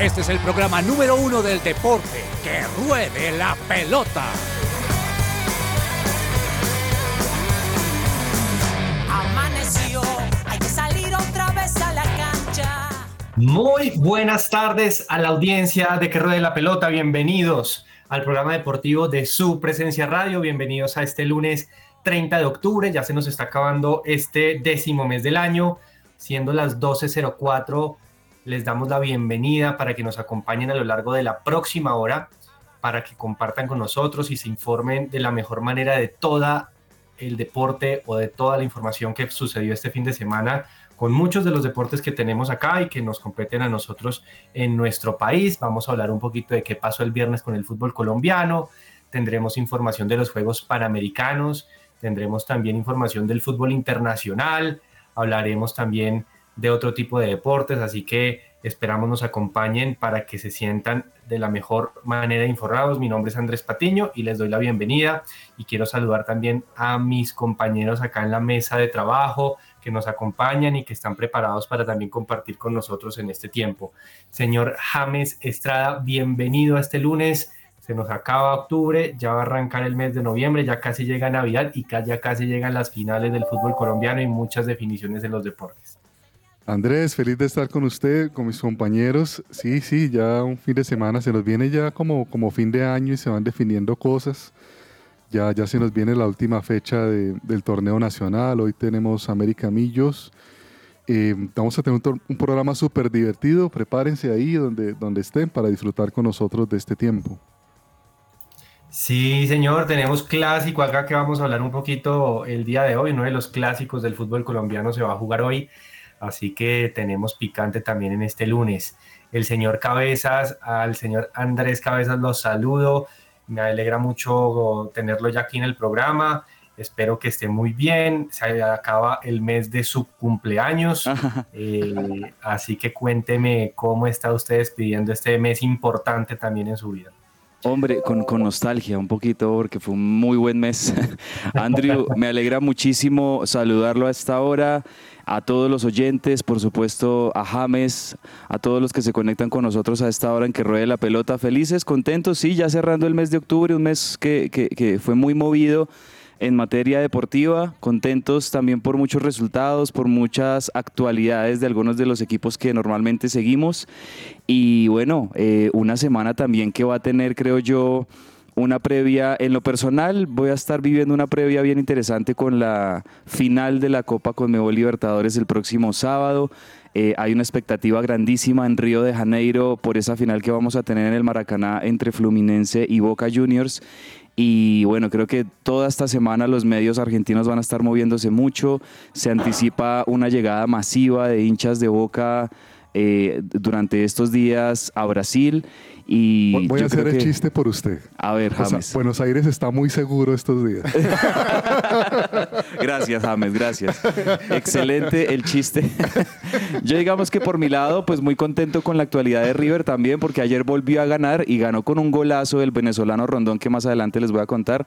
Este es el programa número uno del deporte. ¡Que ruede la pelota! Amaneció, hay que salir otra vez a la cancha. Muy buenas tardes a la audiencia de Que ruede la pelota. Bienvenidos al programa deportivo de su presencia radio. Bienvenidos a este lunes 30 de octubre. Ya se nos está acabando este décimo mes del año, siendo las 12.04 les damos la bienvenida para que nos acompañen a lo largo de la próxima hora, para que compartan con nosotros y se informen de la mejor manera de toda el deporte o de toda la información que sucedió este fin de semana con muchos de los deportes que tenemos acá y que nos competen a nosotros en nuestro país. Vamos a hablar un poquito de qué pasó el viernes con el fútbol colombiano, tendremos información de los Juegos Panamericanos, tendremos también información del fútbol internacional, hablaremos también de otro tipo de deportes, así que esperamos nos acompañen para que se sientan de la mejor manera informados. Mi nombre es Andrés Patiño y les doy la bienvenida y quiero saludar también a mis compañeros acá en la mesa de trabajo que nos acompañan y que están preparados para también compartir con nosotros en este tiempo. Señor James Estrada, bienvenido a este lunes. Se nos acaba octubre, ya va a arrancar el mes de noviembre, ya casi llega Navidad y ya casi llegan las finales del fútbol colombiano y muchas definiciones en los deportes. Andrés, feliz de estar con usted, con mis compañeros. Sí, sí, ya un fin de semana se nos viene ya como, como fin de año y se van definiendo cosas. Ya, ya se nos viene la última fecha del torneo nacional. Hoy tenemos América Millos. Eh, vamos a tener un, programa súper divertido. Prepárense ahí donde, donde estén para disfrutar con nosotros de este tiempo. Sí, señor, tenemos clásico acá que vamos a hablar un poquito el día de hoy. Uno de los clásicos del fútbol colombiano se va a jugar hoy. Así que tenemos picante también en este lunes. El señor Cabezas, al señor Andrés Cabezas los saludo. Me alegra mucho tenerlo ya aquí en el programa. Espero que esté muy bien. Se acaba el mes de su cumpleaños. Eh, así que cuénteme cómo está usted despidiendo este mes importante también en su vida. Hombre, con, con, nostalgia un poquito porque fue un muy buen mes. Andrew, me alegra muchísimo saludarlo a esta hora a todos los oyentes, por supuesto a James, a todos los que se conectan con nosotros a esta hora en que ruede la pelota. Felices, contentos, sí, ya cerrando el mes de octubre, un mes que, que, fue muy movido en materia deportiva, contentos también por muchos resultados, por muchas actualidades de algunos de los equipos que normalmente seguimos y bueno, eh, una semana también que va a tener, creo yo, una previa, en lo personal voy a estar viviendo una previa bien interesante con la final de la Copa Conmebol Libertadores el próximo sábado. Eh, hay una expectativa grandísima en Río de Janeiro por esa final que vamos a tener en el Maracaná entre Fluminense y Boca Juniors. Y bueno, creo que toda esta semana los medios argentinos van a estar moviéndose mucho. Se anticipa una llegada masiva de hinchas de Boca eh, durante estos días a Brasil y Voy a hacer el chiste por usted. A ver, James. Buenos Aires está muy seguro estos días. gracias, James, gracias. Excelente el chiste. Yo digamos que por mi lado, pues muy contento con la actualidad de River también, porque ayer volvió a ganar y ganó con un golazo del venezolano Rondón, que más adelante les voy a contar.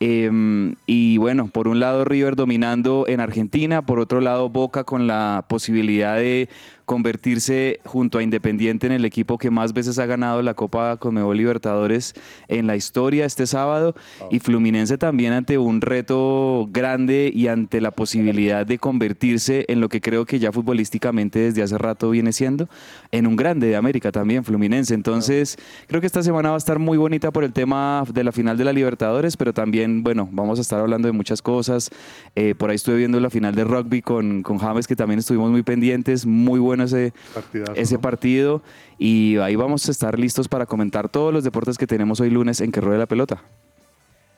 Em, y bueno, por un lado River dominando en Argentina, por otro lado Boca con la posibilidad de convertirse junto a Independiente en el equipo que más veces ha ganado la Copa Conmebol Libertadores en la historia este sábado y Fluminense también ante un reto grande y ante la posibilidad de convertirse en lo que creo que ya futbolísticamente desde hace rato viene siendo en un grande de América también Fluminense. Entonces, creo que esta semana va a estar muy bonita por el tema de la final de la Libertadores, pero también, bueno, vamos a estar hablando de muchas cosas. Eh, por ahí estuve viendo la final de rugby con, con James, que también estuvimos muy pendientes, muy bueno ese, ese partido y ahí vamos a estar listos para comentar todos los deportes que tenemos hoy lunes en que ruede la pelota.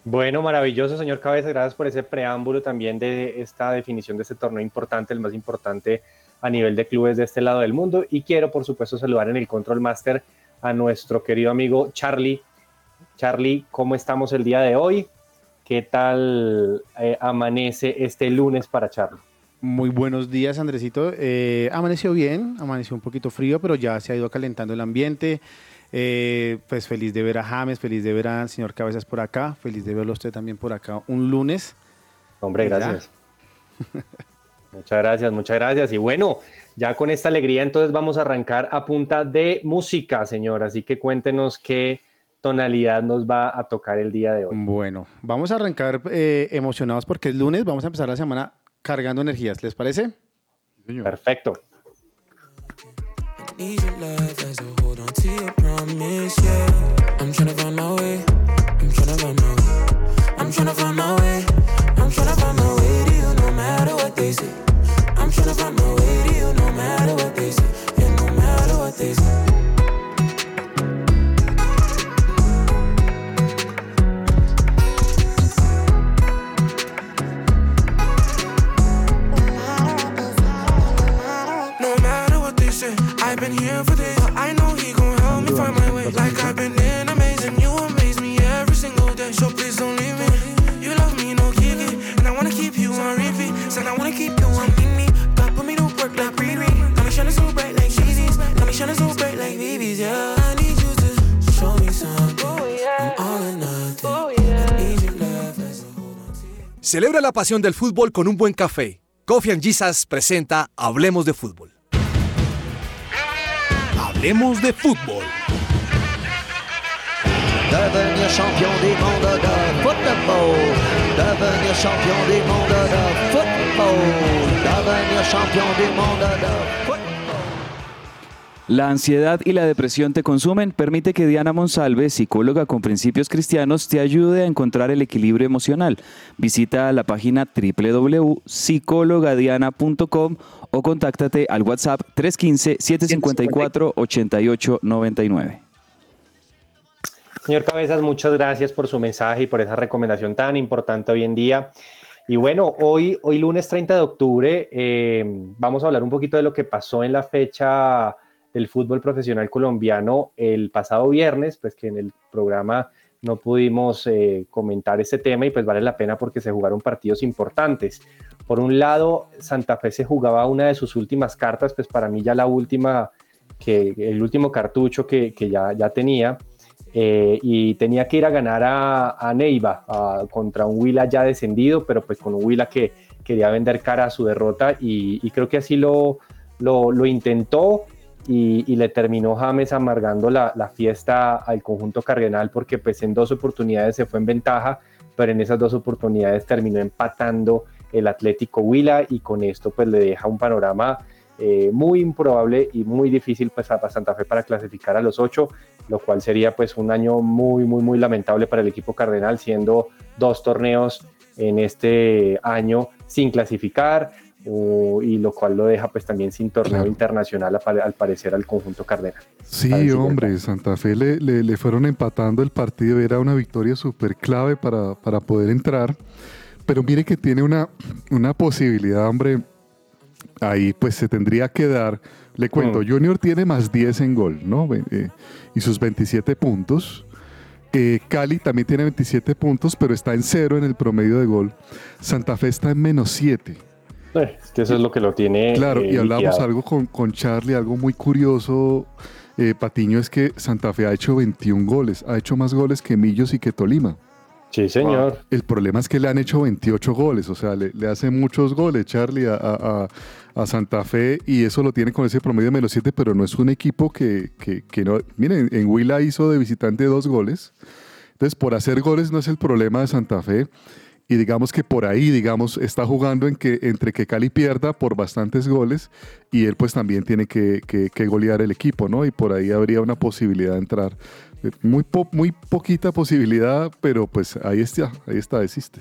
Bueno, maravilloso, señor Cabeza. Gracias por ese preámbulo también de esta definición de este torneo importante, el más importante a nivel de clubes de este lado del mundo. Y quiero, por supuesto, saludar en el Control Master a nuestro querido amigo Charlie. Charlie, ¿cómo estamos el día de hoy? ¿Qué tal eh, amanece este lunes para Charlie? Muy buenos días, Andresito. Eh, amaneció bien, amaneció un poquito frío, pero ya se ha ido calentando el ambiente. Eh, pues feliz de ver a James, feliz de ver al señor Cabezas por acá, feliz de verlo usted también por acá un lunes. Hombre, gracias. muchas gracias, muchas gracias. Y bueno, ya con esta alegría entonces vamos a arrancar a punta de música, señor. Así que cuéntenos qué tonalidad nos va a tocar el día de hoy. Bueno, vamos a arrancar eh, emocionados porque es lunes, vamos a empezar la semana cargando energías, ¿les parece? Señor. Perfecto. Celebra la pasión del fútbol con un buen café. Coffee and Jesus presenta Hablemos de Fútbol. Hablemos de Fútbol. Devenir champion du monde de football. Devenir champion du monde de football. Devenir champion du monde de football. La ansiedad y la depresión te consumen. Permite que Diana Monsalve, psicóloga con principios cristianos, te ayude a encontrar el equilibrio emocional. Visita la página www.psicologadiana.com o contáctate al WhatsApp 315-754-8899. Señor Cabezas, muchas gracias por su mensaje y por esa recomendación tan importante hoy en día. Y bueno, hoy, hoy lunes 30 de octubre, eh, vamos a hablar un poquito de lo que pasó en la fecha del fútbol profesional colombiano el pasado viernes, pues que en el programa no pudimos eh, comentar ese tema y pues vale la pena porque se jugaron partidos importantes. Por un lado, Santa Fe se jugaba una de sus últimas cartas, pues para mí ya la última, que el último cartucho que, que ya, ya tenía, eh, y tenía que ir a ganar a, Neiva contra un Huila ya descendido, pero pues con un Huila que quería vender cara a su derrota y, y creo que así lo, lo, lo intentó y, le terminó James amargando la, la fiesta al conjunto cardenal porque pues en dos oportunidades se fue en ventaja, pero en esas dos oportunidades terminó empatando el Atlético Huila y con esto pues le deja un panorama eh, muy improbable y muy difícil pues a Santa Fe para clasificar a los ocho, lo cual sería pues un año muy muy muy lamentable para el equipo cardenal siendo dos torneos en este año sin clasificar y lo cual lo deja pues también sin torneo Claro. internacional al, parecer al conjunto cardenal. Sí, hombre, Santa Fe le, le- le fueron empatando el partido, era una victoria súper clave para, para poder entrar, pero mire que tiene una, una posibilidad, hombre, ahí pues se tendría que dar, le cuento, Mm. Junior tiene más 10 en gol, ¿no? Eh, y sus 27 puntos. Eh, Cali también tiene 27 puntos, pero está en cero en el promedio de gol. Santa Fe está en menos 7. Eh, es que eso es lo que lo tiene. Claro, eh, y hablamos liquidado. algo con, con Charlie, algo muy curioso, eh, Patiño, es que Santa Fe ha hecho 21 goles, ha hecho más goles que Millos y que Tolima. Sí, señor. El problema es que le han hecho 28 goles, o sea, le, le hace muchos goles Charlie a, a- a- a Santa Fe y eso lo tiene con ese promedio de menos 7, pero no es un equipo que, que- que no... Miren, en Huila hizo de visitante dos goles, entonces por hacer goles no es el problema de Santa Fe y digamos que por ahí, digamos, está jugando en que, entre que Cali pierda por bastantes goles y él pues también tiene que, que- que golear el equipo, ¿no? Y por ahí habría una posibilidad de entrar. Eh, Muy, po- muy poquita posibilidad, pero pues ahí está, ahí está, existe.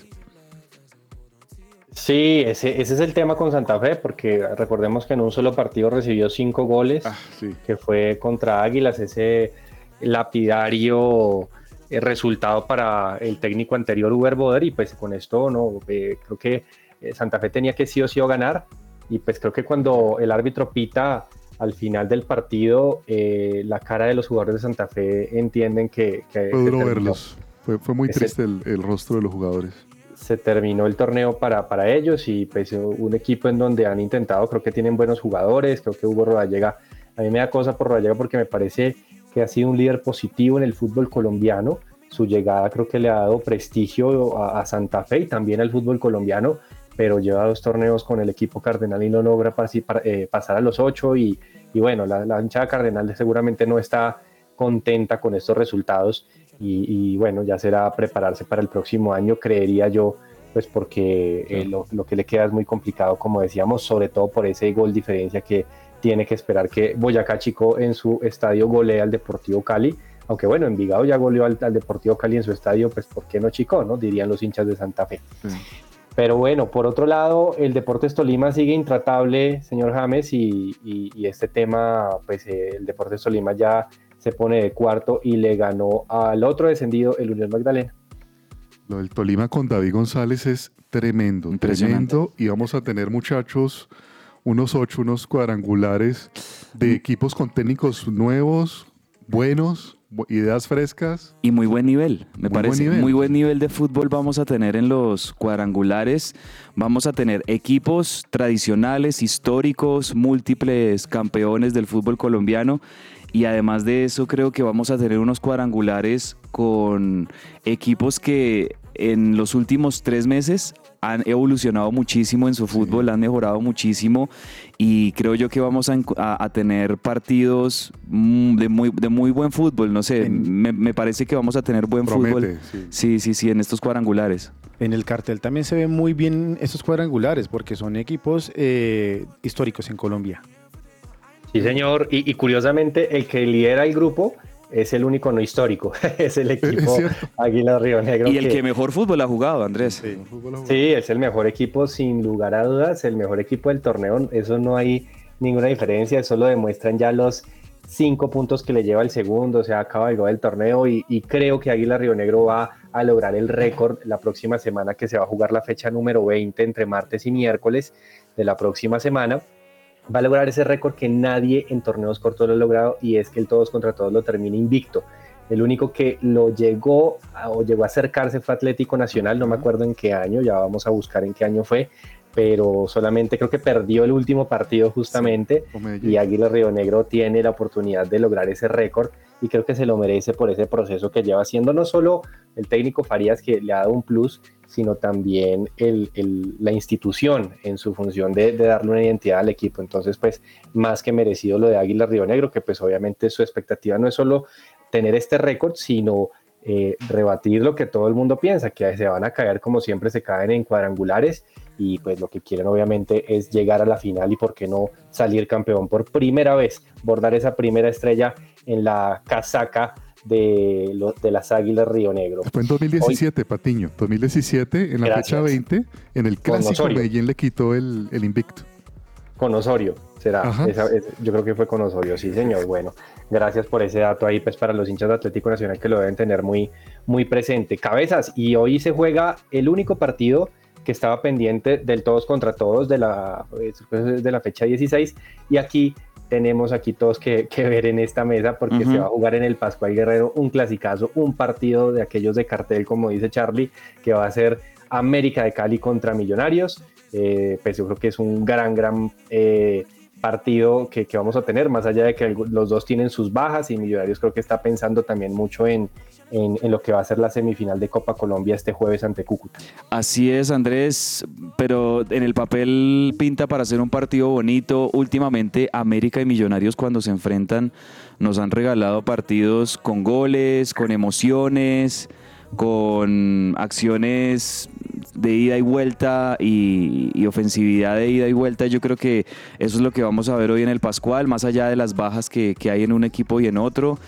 Sí, ese, ese es el tema con Santa Fe, porque recordemos que en un solo partido recibió cinco goles, sí. que fue contra Águilas, ese lapidario eh, resultado para el técnico anterior Uber Boder, y pues con esto no, eh, creo que eh, Santa Fe tenía que sí o sí o ganar, y pues creo que cuando el árbitro pita al final del partido, eh, la cara de los jugadores de Santa Fe entienden que, que- Fue duro verlos. Fue, fue muy Ese- triste el, el rostro de los jugadores. se terminó el torneo para, para ellos y pues un equipo en donde han intentado, creo que tienen buenos jugadores, creo que Hugo Rodallega, a mí me da cosa por Rodallega porque me parece que ha sido un líder positivo en el fútbol colombiano, su llegada creo que le ha dado prestigio a, a Santa Fe y también al fútbol colombiano pero lleva dos torneos con el equipo cardenal y no logra pasi- pa- eh, pasar a los ocho y, y bueno, la, la hinchada cardenal seguramente no está contenta con estos resultados y, y bueno, ya será prepararse para el próximo año, creería yo, pues porque eh, lo, lo que le queda es muy complicado, como decíamos, sobre todo por ese gol diferencia que tiene que esperar que Boyacá Chico en su estadio golea al Deportivo Cali, aunque bueno, Envigado ya goleó al, al Deportivo Cali en su estadio, pues ¿por qué no Chico, no? Dirían los hinchas de Santa Fe. Pero bueno, por otro lado, el Deportes Tolima sigue intratable, señor James, y, y- y este tema, pues eh, el Deportes Tolima ya se pone de cuarto y le ganó al otro descendido, el Unión Magdalena. Lo del Tolima con David González es tremendo, Impresionante. tremendo. Y vamos a tener, muchachos, unos ocho, unos cuadrangulares de equipos con técnicos nuevos, buenos, bu- ideas frescas. Y muy buen nivel, me Muy parece. buen nivel. Muy buen nivel de fútbol vamos a tener en los cuadrangulares. Vamos a tener equipos tradicionales, históricos, múltiples campeones del fútbol colombiano. Y además de eso, creo que vamos a tener unos cuadrangulares con equipos que en los últimos tres meses han evolucionado muchísimo en su fútbol, han mejorado muchísimo y creo yo que vamos a, encu- a- a tener partidos mm, de muy, de muy buen fútbol, no sé, En- me, me parece que vamos a tener buen Promete, fútbol. sí. Sí, sí, sí, en estos cuadrangulares. En el cartel también se ven muy bien estos cuadrangulares porque son equipos eh, históricos en Colombia. Sí, señor. Y, y curiosamente, el que lidera el grupo es el único no histórico. es el equipo. Águila Río Negro. Y el que mejor fútbol ha jugado, Andrés. Sí, es el mejor equipo sin lugar a dudas, el mejor equipo del torneo. Eso no hay ninguna diferencia, eso lo demuestran ya los cinco puntos que le lleva el segundo, o sea, acaba el del torneo y, y creo que Águila Río Negro va a lograr el récord la próxima semana que se va a jugar la fecha número 20 entre martes y miércoles de la próxima semana. Va a lograr ese récord que nadie en torneos cortos lo ha logrado y es que el todos contra todos lo termina invicto. El único que lo llegó a- o llegó a acercarse fue Atlético Nacional, no me acuerdo en qué año, ya vamos a buscar en qué año fue, pero solamente creo que perdió el último partido justamente y Águila Río Negro tiene la oportunidad de lograr ese récord y creo que se lo merece por ese proceso que lleva haciendo no solo el técnico Farías que le ha dado un plus, sino también el- el- la institución en su función de, de darle una identidad al equipo. Entonces, pues más que merecido lo de Águila Río Negro, que pues obviamente su expectativa no es solo tener este récord, sino eh, rebatir lo que todo el mundo piensa, que se van a caer como siempre se caen en cuadrangulares y pues lo que quieren obviamente es llegar a la final y por qué no salir campeón por primera vez, bordar esa primera estrella en la casaca de, lo- de las Águilas Río Negro. Fue en 2017, Patiño. 2017, en la Gracias. fecha 20, en el clásico. Medellín le quitó el, el invicto. Con Osorio, será. Ajá. Esa- es- yo creo que fue con Osorio, sí, señor. Bueno, gracias por ese dato ahí, pues para los hinchas de Atlético Nacional que lo deben tener muy, muy presente. Cabezas, y hoy se juega el único partido que estaba pendiente del todos contra todos de la, pues, de la fecha 16. Y aquí tenemos aquí todos que, que ver en esta mesa porque se va a jugar en el Pascual Guerrero un clasicazo, un partido de aquellos de cartel, como dice Charlie, que va a ser América de Cali contra Millonarios. Eh, pues yo creo que es un gran, gran eh, partido que, que vamos a tener, más allá de que los dos tienen sus bajas y Millonarios creo que está pensando también mucho en, en, lo que va a ser la semifinal de Copa Colombia este jueves ante Cúcuta. Así es, Andrés, pero en el papel pinta para hacer un partido bonito. Últimamente, América y Millonarios cuando se enfrentan nos han regalado partidos con goles, con emociones, con acciones de ida y vuelta y, ofensividad de ida y vuelta. Yo creo que eso es lo que vamos a ver hoy en el Pascual, más allá de las bajas que hay en un equipo y en otro.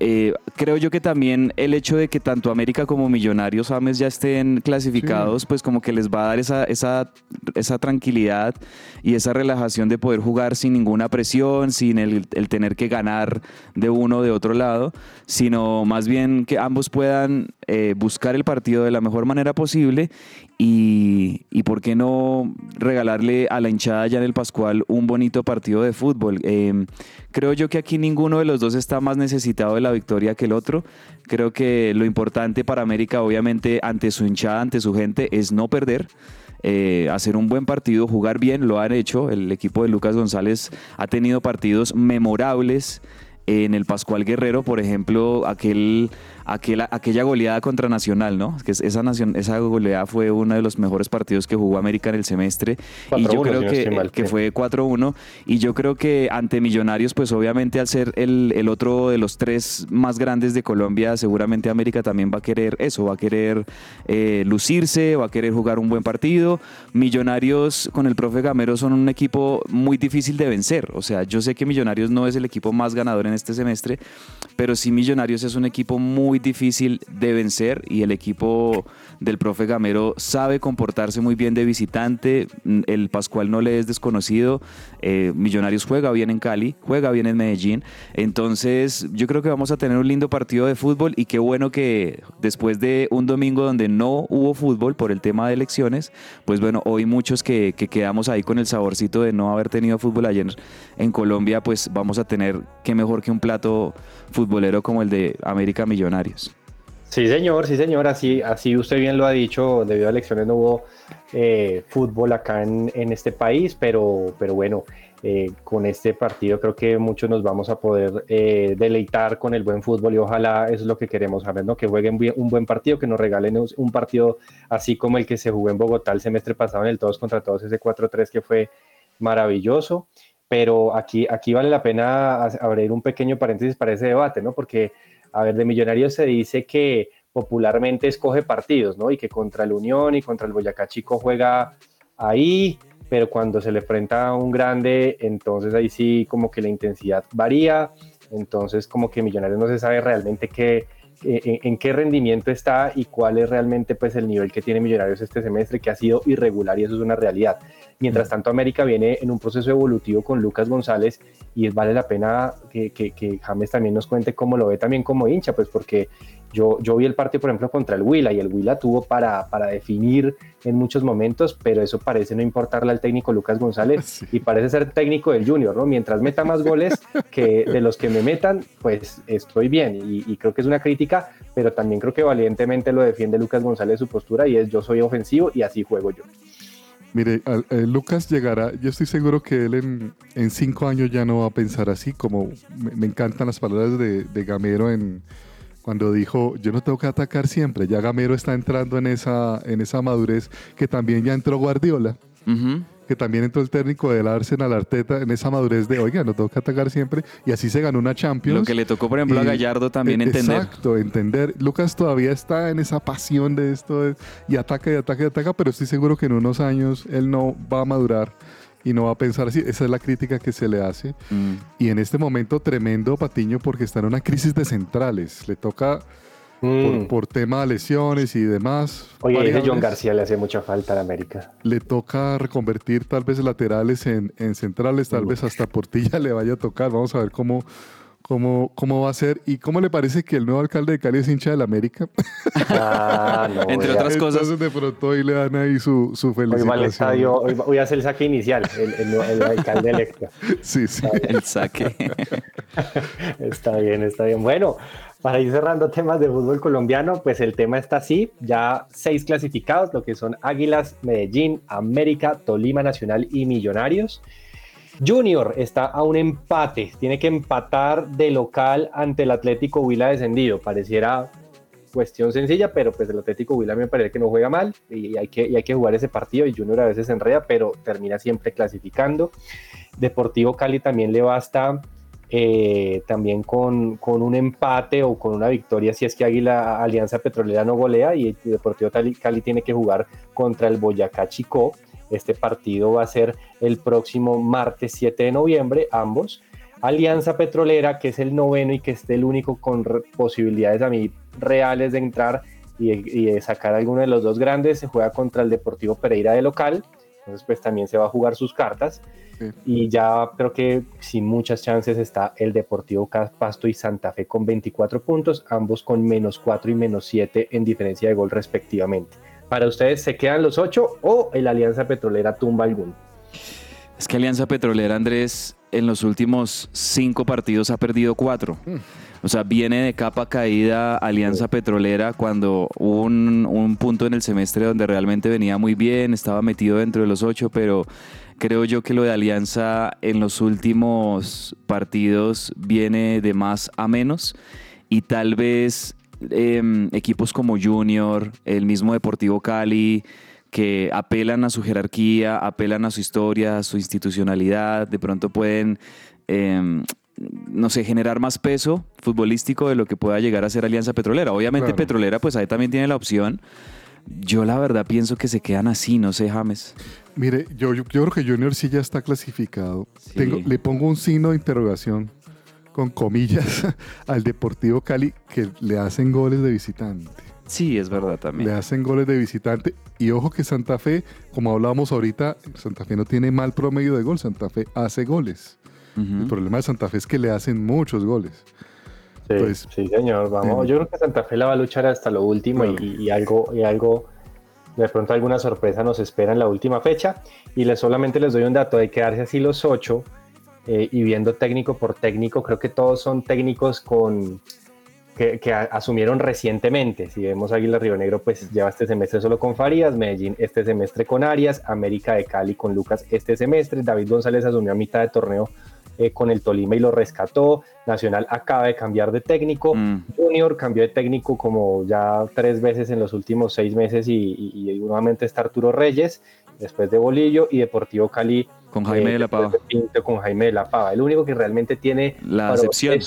Eh, creo yo que también el hecho de que tanto América como Millonarios James ya estén clasificados, pues como que les va a dar esa, esa, esa tranquilidad y esa relajación de poder jugar sin ninguna presión, sin el, el tener que ganar de uno o de otro lado, sino más bien que ambos puedan eh, buscar el partido de la mejor manera posible y, y por qué no regalarle a la hinchada ya en el Pascual un bonito partido de fútbol. Eh, creo yo que aquí ninguno de los dos está más necesitado de la victoria que el otro. Creo que lo importante para América, obviamente, ante su hinchada, ante su gente, es no perder. eh, hacer un buen partido, jugar bien, lo han hecho. El equipo de Lucas González ha tenido partidos memorables en el Pascual Guerrero, por ejemplo, aquel, aquella, aquella goleada contra Nacional, ¿no? Que es- esa, nación, esa goleada fue uno de los mejores partidos que jugó América en el semestre. y 4-1, yo creo si no que, que fue 4-1. Y yo creo que ante Millonarios, pues obviamente al ser el, el otro de los tres más grandes de Colombia, seguramente América también va a querer eso, va a querer eh, lucirse, va a querer jugar un buen partido. Millonarios con el profe Gamero son un equipo muy difícil de vencer. O sea, yo sé que Millonarios no es el equipo más ganador en este semestre, pero sí Millonarios es un equipo muy difícil de vencer y el equipo del profe Gamero sabe comportarse muy bien de visitante. Mm, El Pascual no le es desconocido. Eh, Millonarios juega bien en Cali, juega bien en Medellín. Entonces, yo creo que vamos a tener un lindo partido de fútbol y qué bueno que después de un domingo donde no hubo fútbol por el tema de elecciones, pues bueno, hoy muchos que, que quedamos ahí con el saborcito de no haber tenido fútbol ayer en Colombia, pues vamos a tener qué mejor que un plato futbolero como el de América Sí, señor, sí, señor. Así, así usted bien lo ha dicho. Debido a elecciones no hubo eh, fútbol acá en, este país, pero, pero bueno, eh, con este partido creo que muchos nos vamos a poder eh, deleitar con el buen fútbol y ojalá eso es lo que queremos saber, ¿no? Que jueguen un buen partido, que nos regalen un- partido así como el que se jugó en Bogotá el semestre pasado en el todos contra todos, ese 4-3 que fue maravilloso. Pero aquí, aquí vale la pena abrir un pequeño paréntesis para ese debate, ¿no? Porque a ver, de Millonarios se dice que popularmente escoge partidos, ¿no? Y que contra el Unión y contra el Boyacá Chico juega ahí, pero cuando se le enfrenta a un grande, entonces ahí sí como que la intensidad varía, entonces como que Millonarios no se sabe realmente qué, en, en qué rendimiento está y cuál es realmente pues el nivel que tiene Millonarios este semestre, que ha sido irregular y eso es una realidad. Mientras tanto, América viene en un proceso evolutivo con Lucas González y vale la pena que, que, que James también nos cuente cómo lo ve también como hincha, pues porque yo, yo vi el partido, por ejemplo, contra el Huila y el Huila tuvo para, para definir en muchos momentos, pero eso parece no importarle al técnico Lucas González Sí. y parece ser técnico del Junior, ¿no? Mientras meta más goles que de los que me metan, pues estoy bien y, y creo que es una crítica, pero también creo que valientemente lo defiende Lucas González su postura y es yo soy ofensivo y así juego yo. Mire, al- eh, Lucas llegará, yo estoy seguro que él en, en cinco años ya no va a pensar así, como me, me encantan las palabras de, de Gamero en, cuando dijo, yo no tengo que atacar siempre, ya Gamero está entrando en esa, en esa madurez que también ya entró Guardiola, Ujú. que también entró el técnico del Arsenal Arteta en esa madurez de, oiga, no tengo que atacar siempre, y así se ganó una Champions. Lo que le tocó, por ejemplo, a Y- Gallardo también eh, entender. Exacto, entender. Lucas todavía está en esa pasión de esto y ataca y ataca y ataca, pero estoy seguro que en unos años él no va a madurar y no va a pensar así. Esa es la crítica que se le hace. Mm. Y en este momento tremendo Patiño porque está en una crisis de centrales. Le toca por, Mm. por tema de lesiones y demás. Oye, ese John García le hace mucha falta a la América. Le toca reconvertir tal vez laterales en, en centrales, tal vez hasta Portilla le vaya a tocar. Vamos a ver cómo, cómo, cómo va a ser. ¿Y cómo le parece que el nuevo alcalde de Cali es hincha del América? Ah, no, Entre otras cosas. Entonces de pronto ahí le dan ahí su, su Hoy va felicitación. al estadio, hoy, va- hoy hace el saque inicial, el, el, el alcalde electo. Sí, sí. El saque. Está bien, está bien. Bueno, para ir cerrando temas de fútbol colombiano, pues el tema está así, ya seis clasificados, lo que son Águilas, Medellín, América, Tolima Nacional y Millonarios. Junior está a un empate, tiene que empatar de local ante el Atlético Huila descendido. Pareciera cuestión sencilla, pero pues el Atlético Huila me parece que no juega mal y hay que, hay que jugar ese partido y Junior a veces se enreda, pero termina siempre clasificando. Deportivo Cali también le basta eh, también con, con un empate o con una victoria si es que Águila Alianza Petrolera no golea y Deportivo Cali, Cali tiene que jugar contra el Boyacá Chicó. Este partido va a ser el próximo martes 7 de noviembre, ambos. Alianza Petrolera, que es el noveno y que es el único con posibilidades a mí reales de entrar y, de- y de sacar alguno de los dos grandes, se juega contra el Deportivo Pereira de local. Entonces, pues también se va a jugar sus cartas. Sí. Y ya creo que sin muchas chances está el Deportivo Pasto y Santa Fe con 24 puntos, ambos con menos 4 y menos 7 en diferencia de gol respectivamente. Para ustedes, ¿se quedan los 8 o el Alianza Petrolera tumba alguno? Es que Alianza Petrolera, Andrés, en los últimos cinco partidos ha perdido cuatro. O sea, viene de capa caída Alianza Petrolera cuando hubo un, un punto en el semestre donde realmente venía muy bien, estaba metido dentro de los ocho, pero creo yo que lo de Alianza en los últimos partidos viene de más a menos y tal vez em, equipos como Junior, el mismo Deportivo Cali, que apelan a su jerarquía, apelan a su historia, a su institucionalidad, de pronto pueden, em, no sé, generar más peso futbolístico de lo que pueda llegar a ser Alianza Petrolera. Obviamente Claro. Petrolera, pues ahí también tiene la opción. Yo la verdad pienso que se quedan así, no sé, James. Mire, yo, yo, yo creo que Junior sí ya está clasificado. Sí. Tengo, le pongo un signo de interrogación con comillas al Deportivo Cali que le hacen goles de visitante. Sí, es verdad también. Le hacen goles de visitante. Y ojo que Santa Fe, como hablábamos ahorita, Santa Fe no tiene mal promedio de gol. Santa Fe hace goles. El problema de Santa Fe es que le hacen muchos goles. Sí, Pues, sí, señor, vamos. sí. Yo creo que Santa Fe la va a luchar hasta lo último y- y, algo, y algo, de pronto alguna sorpresa nos espera en la última fecha. Y les, solamente les doy un dato de quedarse así los ocho eh, y viendo técnico por técnico, creo que todos son técnicos con que, que a- asumieron recientemente. Si vemos Águila Río Negro, pues lleva este semestre solo con Farías, Medellín este semestre con Arias, América de Cali con Lucas este semestre, David González asumió a mitad de torneo eh, con el Tolima y lo rescató, Nacional acaba de cambiar de técnico, Mm. Junior cambió de técnico como ya tres veces en los últimos seis meses y, y- y nuevamente está Arturo Reyes, después de Bolillo y Deportivo Cali Con Jaime eh, de la Pava. Pinto con Jaime de la Pava. El único que realmente tiene La excepción.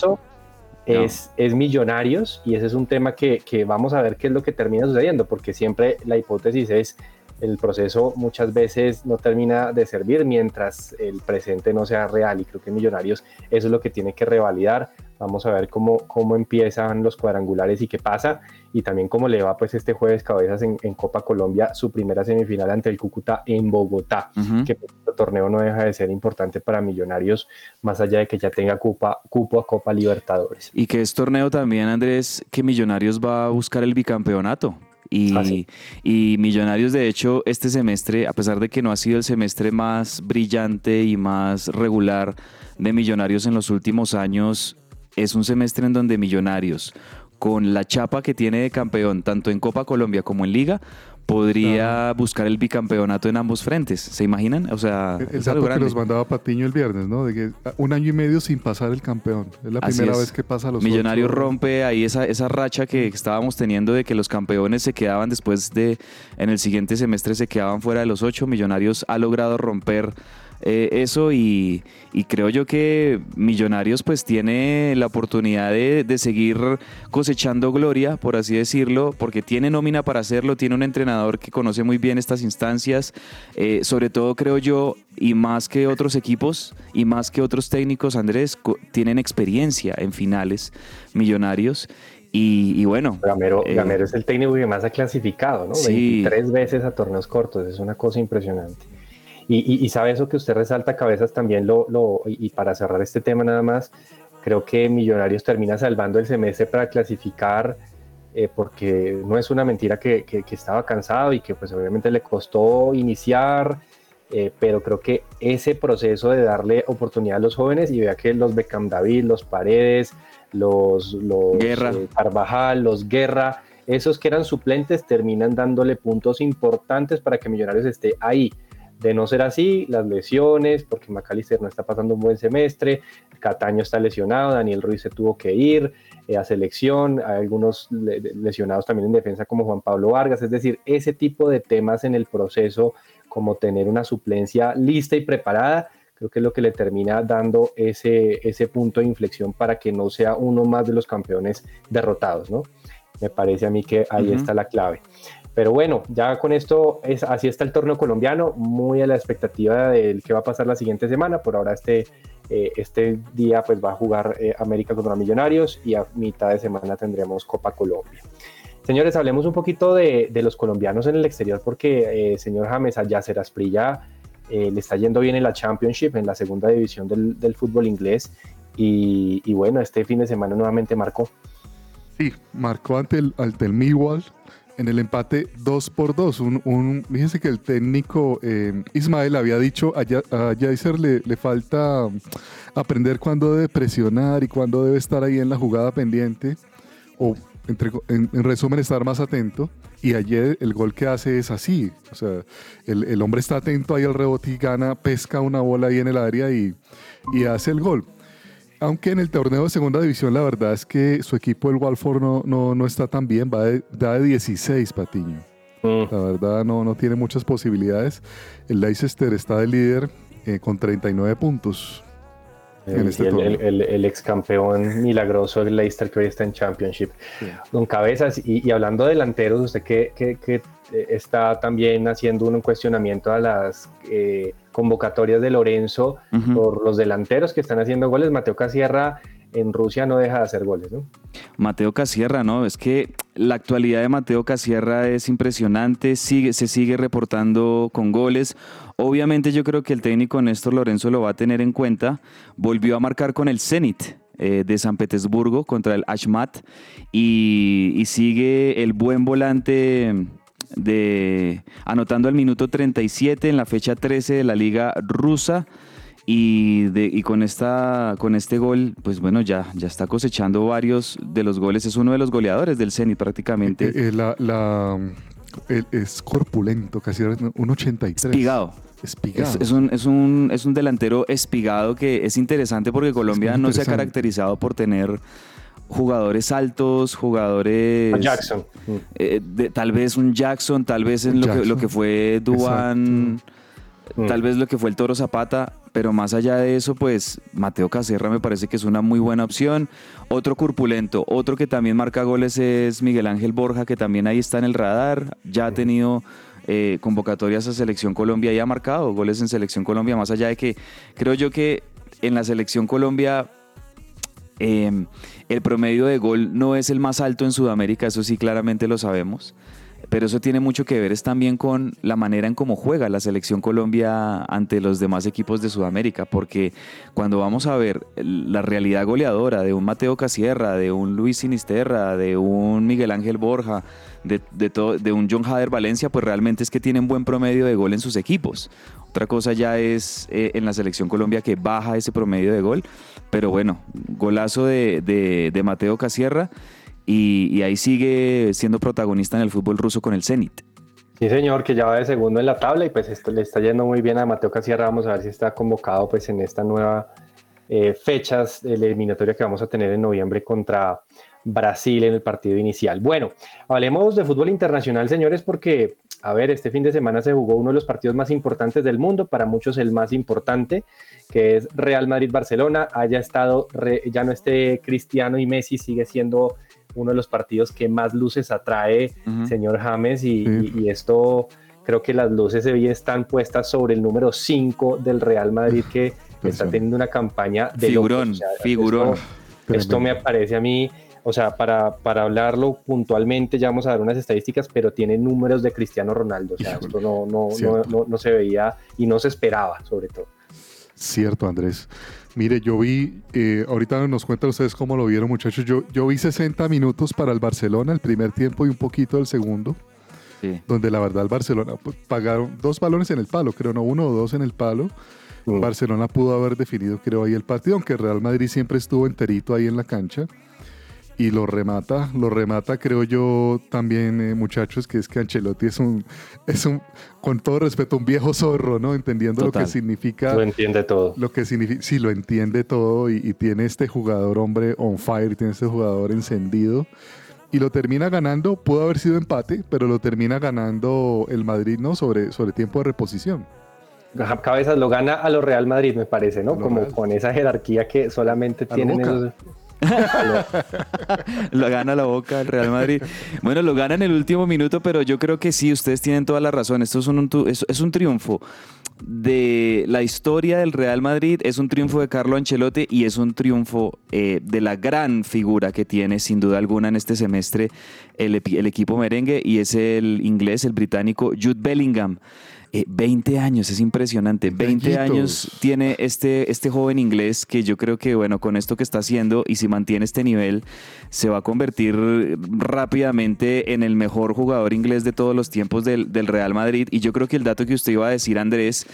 es, es Millonarios y ese es un tema que, que vamos a ver qué es lo que termina sucediendo, porque siempre la hipótesis es el proceso muchas veces no termina de servir mientras el presente no sea real y creo que Millonarios eso es lo que tiene que revalidar. Vamos a ver cómo, cómo empiezan los cuadrangulares y qué pasa y también cómo le va pues este jueves cabezas en, en Copa Colombia su primera semifinal ante el Cúcuta en Bogotá que el torneo no deja de ser importante para Millonarios, más allá de que ya tenga cupa, cupo a Copa Libertadores. Y que es torneo también, Andrés, que Millonarios va a buscar el bicampeonato. Y, Ah, sí. y Millonarios, de hecho, este semestre, a pesar de que no ha sido el semestre más brillante y más regular de Millonarios en los últimos años, es un semestre en donde Millonarios, con la chapa que tiene de campeón, tanto en Copa Colombia como en Liga, podría buscar el bicampeonato en ambos frentes. ¿Se imaginan? O sea, El, dato que nos mandaba Patiño el viernes, ¿no? De que un año y medio sin pasar el campeón. Es la Así primera es. vez que pasa a los Millonarios rompe ahí esa, esa racha que estábamos teniendo de que los campeones se quedaban después de, en el siguiente semestre se quedaban fuera de los ocho. Millonarios ha logrado romper eh, eso y, y creo yo que Millonarios pues tiene la oportunidad de, de seguir cosechando gloria, por así decirlo, porque tiene nómina para hacerlo, tiene un entrenador que conoce muy bien estas instancias, eh, sobre todo creo yo, y más que otros equipos y más que otros técnicos, Andrés, tienen experiencia en finales millonarios. Y, y bueno, Gamero, eh, Gamero es el técnico que más ha clasificado, ¿no? Sí. 23 veces a torneos cortos, es una cosa impresionante. Y, y- y sabe eso que usted resalta, Cabezas, también lo, lo y, para cerrar este tema nada más, creo que Millonarios termina salvando el semestre para clasificar, eh, porque no es una mentira que, que- que estaba cansado y que pues obviamente le costó iniciar, eh, pero creo que ese proceso de darle oportunidad a los jóvenes y vea que los Beckham David, los Paredes, los, los Guerra. eh, Carvajal, los Guerra, esos que eran suplentes terminan dándole puntos importantes para que Millonarios esté ahí. De no ser así, las lesiones, porque McAllister no está pasando un buen semestre, Cataño está lesionado, Daniel Ruiz se tuvo que ir eh, a selección, hay algunos le- lesionados también en defensa como Juan Pablo Vargas, es decir, ese tipo de temas en el proceso, como tener una suplencia lista y preparada, creo que es lo que le termina dando ese, ese punto de inflexión para que no sea uno más de los campeones derrotados, ¿no? Me parece a mí que ahí está la clave. Pero bueno, ya con esto, es, así está el torneo colombiano, muy a la expectativa del que va a pasar la siguiente semana. Por ahora este, eh, este día pues va a jugar eh, América contra Millonarios y a mitad de semana tendremos Copa Colombia. Señores, hablemos un poquito de, los colombianos en el exterior porque, eh, señor James, a Yasser Asprilla le está yendo bien en la Championship, en la segunda división del, fútbol inglés. Y, y bueno, este fin de semana nuevamente marcó. Sí, marcó ante el, ante el Millwall en el empate 2 por 2. Un, un- fíjense que el técnico eh, Ismael había dicho a, Jaiser le, le falta aprender cuándo debe presionar y cuándo debe estar ahí en la jugada pendiente. O entre- en, en resumen, estar más atento. Y ayer el gol que hace es así. O sea, el, el hombre está atento ahí al rebote y gana, pesca una bola ahí en el área y, y hace el gol. Aunque en el torneo de segunda división la verdad es que su equipo, el Walford, no, no, no está tan bien, va de, da de 16, Patiño. Mm. La verdad no, no tiene muchas posibilidades. El Leicester está de líder eh, con 39 puntos. El, este el- ex campeón milagroso del Leicester que hoy está en Championship. Don Cabezas, y, y hablando de delanteros, usted que, que- que, eh, está también haciendo un cuestionamiento a las eh, convocatorias de Lorenzo por los delanteros que están haciendo goles. Mateo Casierra en Rusia no deja de hacer goles, ¿no? Mateo Casierra, ¿no? Es que la actualidad de Mateo Casierra es impresionante, sigue, se sigue reportando con goles. Obviamente yo creo que el técnico Néstor Lorenzo lo va a tener en cuenta. Volvió a marcar con el Zenit eh, de San Petersburgo contra el Ashmat y, y sigue el buen volante de anotando al minuto 37 en la fecha 13 de la liga rusa. Y, de- y con, esta, con este gol, pues bueno, ya, ya está cosechando varios de los goles. Es uno de los goleadores del Zenit prácticamente. Eh, eh, la, la- el- es corpulento, casi un 83. Espigado. Espigado. Es, es un, es, un, es un delantero espigado que es interesante porque Colombia no se ha caracterizado por tener jugadores altos, jugadores... A Jackson. Mm. eh, de- tal vez un Jackson, tal vez en lo que, lo Jackson. que fue Duan, Mm. tal vez lo que fue el Toro Zapata, pero más allá de eso, pues Mateo Caserra me parece que es una muy buena opción. Otro corpulento, otro que también marca goles es Miguel Ángel Borja, que también ahí está en el radar, ya ha tenido eh, convocatorias a Selección Colombia y ha marcado goles en Selección Colombia, más allá de que creo yo que en la Selección Colombia eh, el promedio de gol no es el más alto en Sudamérica, eso sí claramente lo sabemos, pero eso tiene mucho que ver es también con la manera en cómo juega la selección Colombia ante los demás equipos de Sudamérica, porque cuando vamos a ver la realidad goleadora de un Mateo Casierra, de un Luis Sinisterra, de un Miguel Ángel Borja, de, todo- de un John Hader Valencia, pues realmente es que tienen buen promedio de gol en sus equipos. Otra cosa ya es eh, en la selección Colombia que baja ese promedio de gol, pero bueno, golazo de, de- Mateo Casierra y, y ahí sigue siendo protagonista en el fútbol ruso con el Zenit. Sí, señor, que ya va de segundo en la tabla y pues esto le está yendo muy bien a Mateo Casierra. Vamos a ver si está convocado pues en esta nueva eh, fechas de la eliminatoria que vamos a tener en noviembre contra Brasil en el partido inicial. Bueno, hablemos de fútbol internacional, señores, porque, a ver, este fin de semana se jugó uno de los partidos más importantes del mundo, para muchos el más importante, que es Real Madrid-Barcelona. Haya estado, re- ya no esté Cristiano y Messi, sigue siendo uno de los partidos que más luces atrae, Ujú. señor James, y, Sí. y- y esto creo que las luces de hoy están puestas sobre el número 5 del Real Madrid que está Impresionante. teniendo una campaña de Figurón, locos. O sea, figurón. Esto, esto me parece a mí, o sea, para, para hablarlo puntualmente, ya vamos a dar unas estadísticas, pero tiene números de Cristiano Ronaldo. O sea, Híjole, esto no, no, no, no, no se veía y no se esperaba, sobre todo. Cierto, Andrés. Mire, yo vi, eh, ahorita nos cuentan ustedes cómo lo vieron, muchachos. Yo, yo vi 60 minutos para el Barcelona, el primer tiempo y un poquito el segundo, Sí. donde la verdad el Barcelona pues, pagaron dos balones en el palo, creo, no uno o dos en el palo. Mm. Barcelona pudo haber definido, creo, ahí el partido, aunque Real Madrid siempre estuvo enterito ahí en la cancha. Y lo remata, lo remata, creo yo también, eh, muchachos, que es que Ancelotti es un, es un, con todo respeto, un viejo zorro, ¿no? Entendiendo Total. lo que significa Lo entiende todo. lo que significa, sí, lo entiende todo y, y tiene este jugador, hombre, on fire, tiene este jugador encendido y lo termina ganando. Pudo haber sido empate, pero lo termina ganando el Madrid, ¿no? Sobre, sobre tiempo de reposición. Cabezas lo gana a los Real Madrid, me parece, ¿no? Lo Como Real. con esa jerarquía que solamente A lo tienen esos- Lo gana la boca el Real Madrid. Bueno, lo gana en el último minuto, pero yo creo que sí, ustedes tienen toda la razón. Esto es un, triunfo de la historia del Real Madrid, es un triunfo de Carlo Ancelotti y es un triunfo eh, de la gran figura que tiene sin duda alguna en este semestre el, el equipo merengue y es el inglés, el británico Jude Bellingham. Eh, 20 años, es impresionante. 20 Bellitos. años tiene este, este joven inglés que yo creo que, bueno, con esto que está haciendo y si mantiene este nivel, se va a convertir rápidamente en el mejor jugador inglés de todos los tiempos del, del Real Madrid. Y yo creo que el dato que usted iba a decir, Andrés,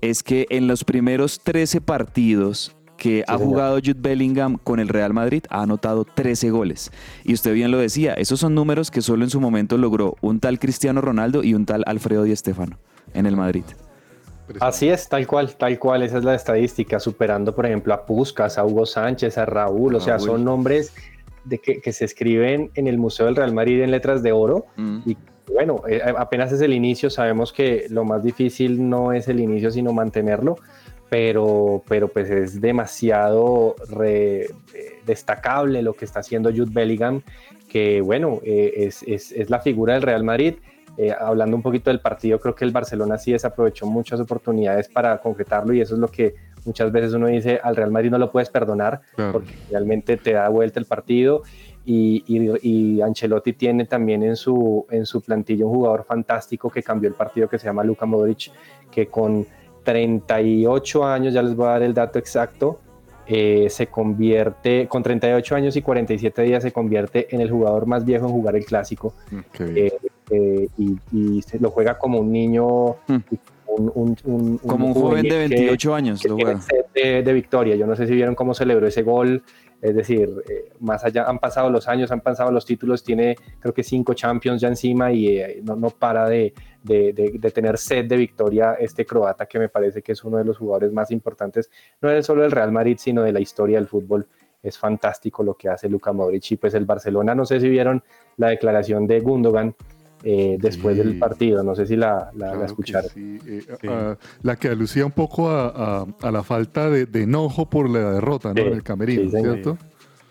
es que en los primeros 13 partidos que ha señor. jugado Jude Bellingham con el Real Madrid ha anotado 13 goles. Y usted bien lo decía, esos son números que solo en su momento logró un tal Cristiano Ronaldo y un tal Alfredo Di Stéfano en el Madrid. Así es, tal cual, tal cual, esa es la estadística, superando por ejemplo a Puskas, a Hugo Sánchez, a Raúl, o sea, Raúl. son nombres de que, que se escriben en el Museo del Real Madrid en letras de oro Mm. y bueno, eh, apenas es el inicio, sabemos que lo más difícil no es el inicio, sino mantenerlo, pero, pero pues es demasiado re- eh, destacable lo que está haciendo Jude Bellingham, que bueno, eh, es, es- es la figura del Real Madrid. Eh, hablando un poquito del partido, creo que el Barcelona sí desaprovechó muchas oportunidades para concretarlo y eso es lo que muchas veces uno dice, al Real Madrid no lo puedes perdonar Claro. porque realmente te da vuelta el partido y, y- y Ancelotti tiene también en su, en su plantilla un jugador fantástico que cambió el partido que se llama Luka Modric, que con 38 años, ya les voy a dar el dato exacto, eh, se convierte, con 38 años y 47 días se convierte en el jugador más viejo en jugar el clásico eh, eh, y, y se lo juega como un niño, Hmm. un, un- un- Como un joven de juvenil que- 28 años, que lo tiene juega. sed de, de victoria. Yo no sé si vieron cómo celebró ese gol. Es decir, más allá han pasado los años, han pasado los títulos, tiene creo que cinco Champions ya encima y no, no para de, de- de- de tener sed de victoria este croata que me parece que es uno de los jugadores más importantes, no es solo del Real Madrid, sino de la historia del fútbol. Es fantástico lo que hace Luka Modric y pues el Barcelona, no sé si vieron la declaración de Gundogan eh, después Sí. del partido, no sé si la, la- la Claro que escucharon. sí, eh, Sí. a- la que alucía un poco a, a- a la falta de, de enojo por la derrota ¿no? Sí, en el camerino. ¿cierto?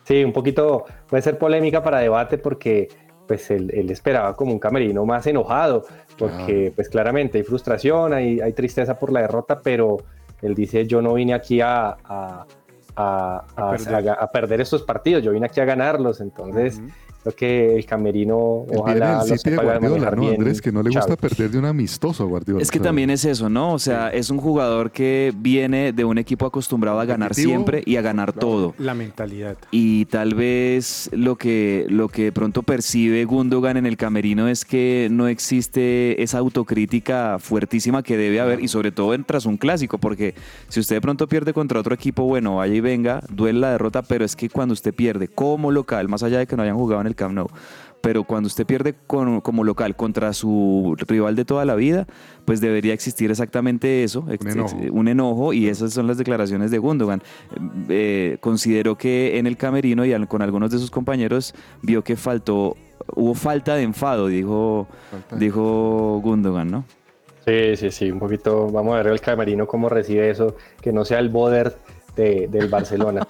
Sí, un poquito puede ser polémica para debate porque pues él, él esperaba como un camerino más enojado, porque pues claramente hay frustración, hay, hay tristeza por la derrota, pero él dice yo no vine aquí a, a, a- perder. perder estos partidos, yo vine aquí a ganarlos, entonces. Creo que el camerino ojalá City de Guardiola, ¿no, bien Andrés? Que no le gusta perder de un amistoso a Guardiola. Es que también es eso, ¿no? O sea, es un jugador que viene de un equipo acostumbrado a ganar siempre y a ganar todo. La mentalidad. Y tal vez lo que, lo que de pronto percibe Gundogan en el camerino es que no existe esa autocrítica fuertísima que debe haber, y sobre todo en tras un clásico, porque si usted de pronto pierde contra otro equipo, bueno, vaya y venga, duele la derrota, pero es que cuando usted pierde como local, más allá de que no hayan jugado en el Camp Nou, pero cuando usted pierde con- como local contra su rival de toda la vida, pues debería existir exactamente eso, ex- enojo. ex- un enojo, y esas son las declaraciones de Gundogan. Eh, consideró que en el camerino y al- con algunos de sus compañeros vio que faltó, hubo falta de enfado, dijo, de- dijo Gundogan, ¿no? Sí, sí, sí, un poquito, vamos a ver el camerino cómo recibe eso, que no sea el boder de- del Barcelona,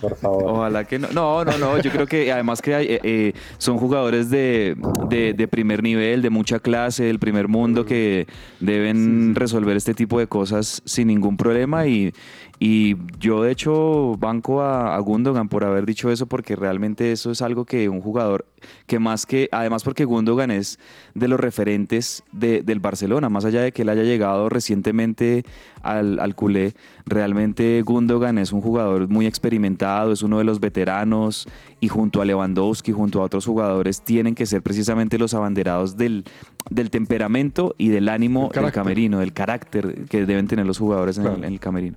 por favor. Ojalá que no. No, no, no. Yo creo que además que hay, eh, eh, son jugadores de, de- de primer nivel, de mucha clase, del primer mundo, que deben resolver este tipo de cosas sin ningún problema. Y, y yo, de hecho, banco a, a Gundogan por haber dicho eso, porque realmente eso es algo que un jugador, que más que, además porque Gundogan es de los referentes de- del Barcelona, más allá de que él haya llegado recientemente al, al culé, realmente Gundogan es un jugador muy experimentado, es uno de los veteranos y junto a Lewandowski, junto a otros jugadores, tienen que ser precisamente los abanderados del, del temperamento y del ánimo Del camerino, del carácter que deben tener los jugadores en, el, Claro. en el camerino.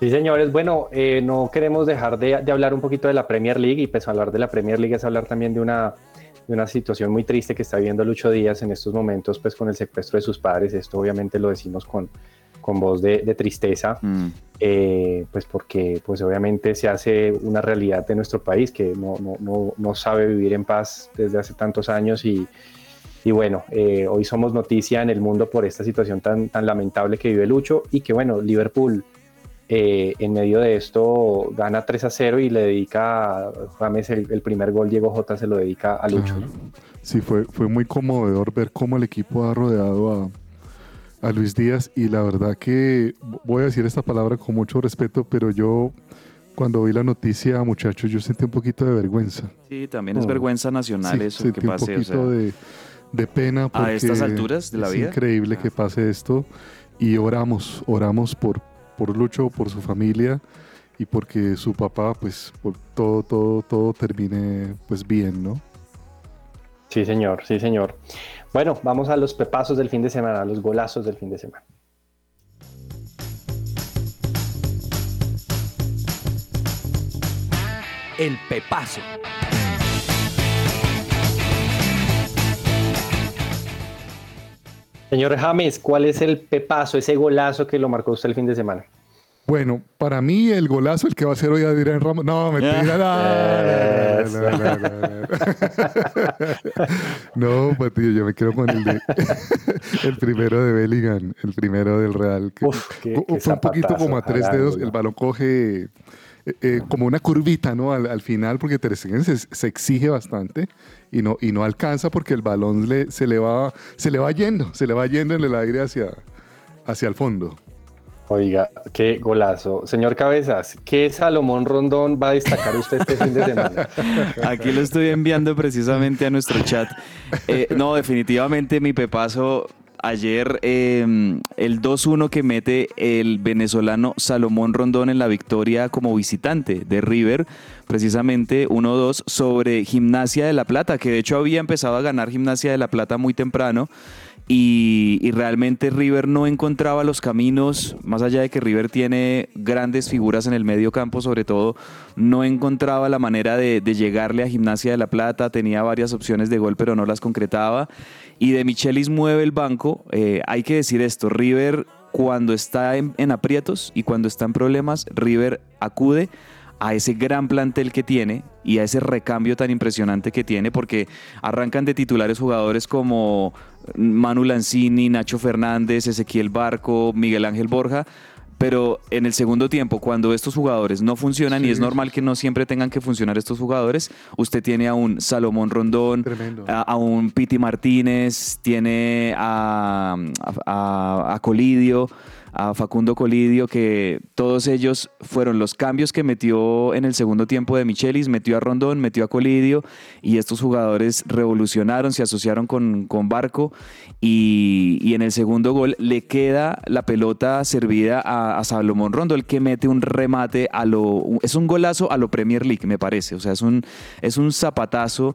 Sí, señores. Bueno, eh, no queremos dejar de, de hablar un poquito de la Premier League y pues hablar de la Premier League es hablar también de una, de una situación muy triste que está viviendo Lucho Díaz en estos momentos, pues con el secuestro de sus padres. Esto obviamente lo decimos con, con voz de, de tristeza, Mm. eh, pues porque pues obviamente se hace una realidad de nuestro país que no, no, no, no sabe vivir en paz desde hace tantos años y, y bueno, eh, hoy somos noticia en el mundo por esta situación tan, tan lamentable que vive Lucho y que bueno, Liverpool eh, en medio de esto gana 3 a 0 y le dedica, James, el, el primer gol, Diego J se lo dedica a Lucho. Claro. Sí, fue, fue muy conmovedor ver cómo el equipo ha rodeado a, a Luis Díaz y la verdad que voy a decir esta palabra con mucho respeto, pero yo cuando vi la noticia, muchachos, yo sentí un poquito de vergüenza. Sí, también es Mm. vergüenza nacional Sí, eso sentí que pase. un o sea, poquito de, de pena porque estas alturas de la es vida? increíble que pase esto y oramos, oramos por, por Lucho, por su familia y porque su papá, pues, por todo, todo, todo termine, pues, bien, ¿no? Sí, señor, sí, señor. Bueno, vamos a los pepazos del fin de semana, a los golazos del fin de semana. El Pepazo. Señor James, ¿cuál es el pepazo, ese golazo que lo marcó usted el fin de semana? Bueno, para mí el golazo, el que va a hacer hoy Adrián Ramos. No, mentira. No, no, no, no, no. No, Patillo, yo me quedo con el de el primero de Bellingham, el primero del Real. que Uf, qué- fue qué un poquito como a tres dedos. El balón coge eh, eh, como una curvita, ¿no? Al, al final, porque Ter Stegen se, se exige bastante y no, y no alcanza porque el balón le- se, le va, se le va yendo, se le va yendo en el aire hacia, hacia el fondo. Oiga, qué golazo. Señor Cabezas, ¿qué Salomón Rondón va a destacar usted este fin de semana? Aquí lo estoy enviando precisamente a nuestro chat. Eh, no, definitivamente mi pepazo. Ayer eh, el 2-1 que mete el venezolano Salomón Rondón en la victoria como visitante de River, precisamente 1-2 sobre Gimnasia de La Plata, que de hecho había empezado a ganar Gimnasia de La Plata muy temprano. Y, y realmente River no encontraba los caminos, más allá de que River tiene grandes figuras en el medio campo, sobre todo, no encontraba la manera de, de llegarle a Gimnasia de la Plata, tenía varias opciones de gol, pero no las concretaba. Y de Michelis mueve el banco. Eh, hay que decir esto, River cuando está en, en aprietos y cuando está en problemas, River acude a ese gran plantel que tiene y a ese recambio tan impresionante que tiene, porque arrancan de titulares jugadores como Manu Lanzini, Nacho Fernández, Ezequiel Barco, Miguel Ángel Borja. Pero en el segundo tiempo, cuando estos jugadores no funcionan, y es normal que no siempre tengan que funcionar estos jugadores, usted tiene a un Salomón Rondón, a, a un Piti Martínez, tiene a, a- a Colidio, a Facundo Colidio, que todos ellos fueron los cambios que metió en el segundo tiempo de Michelis, metió a Rondón, metió a Colidio, y estos jugadores revolucionaron, se asociaron con, con Barco, y, y en el segundo gol le queda la pelota servida a, a Salomón Rondón, que mete un remate a lo... Es un golazo a lo Premier League, me parece, o sea, es un, es un zapatazo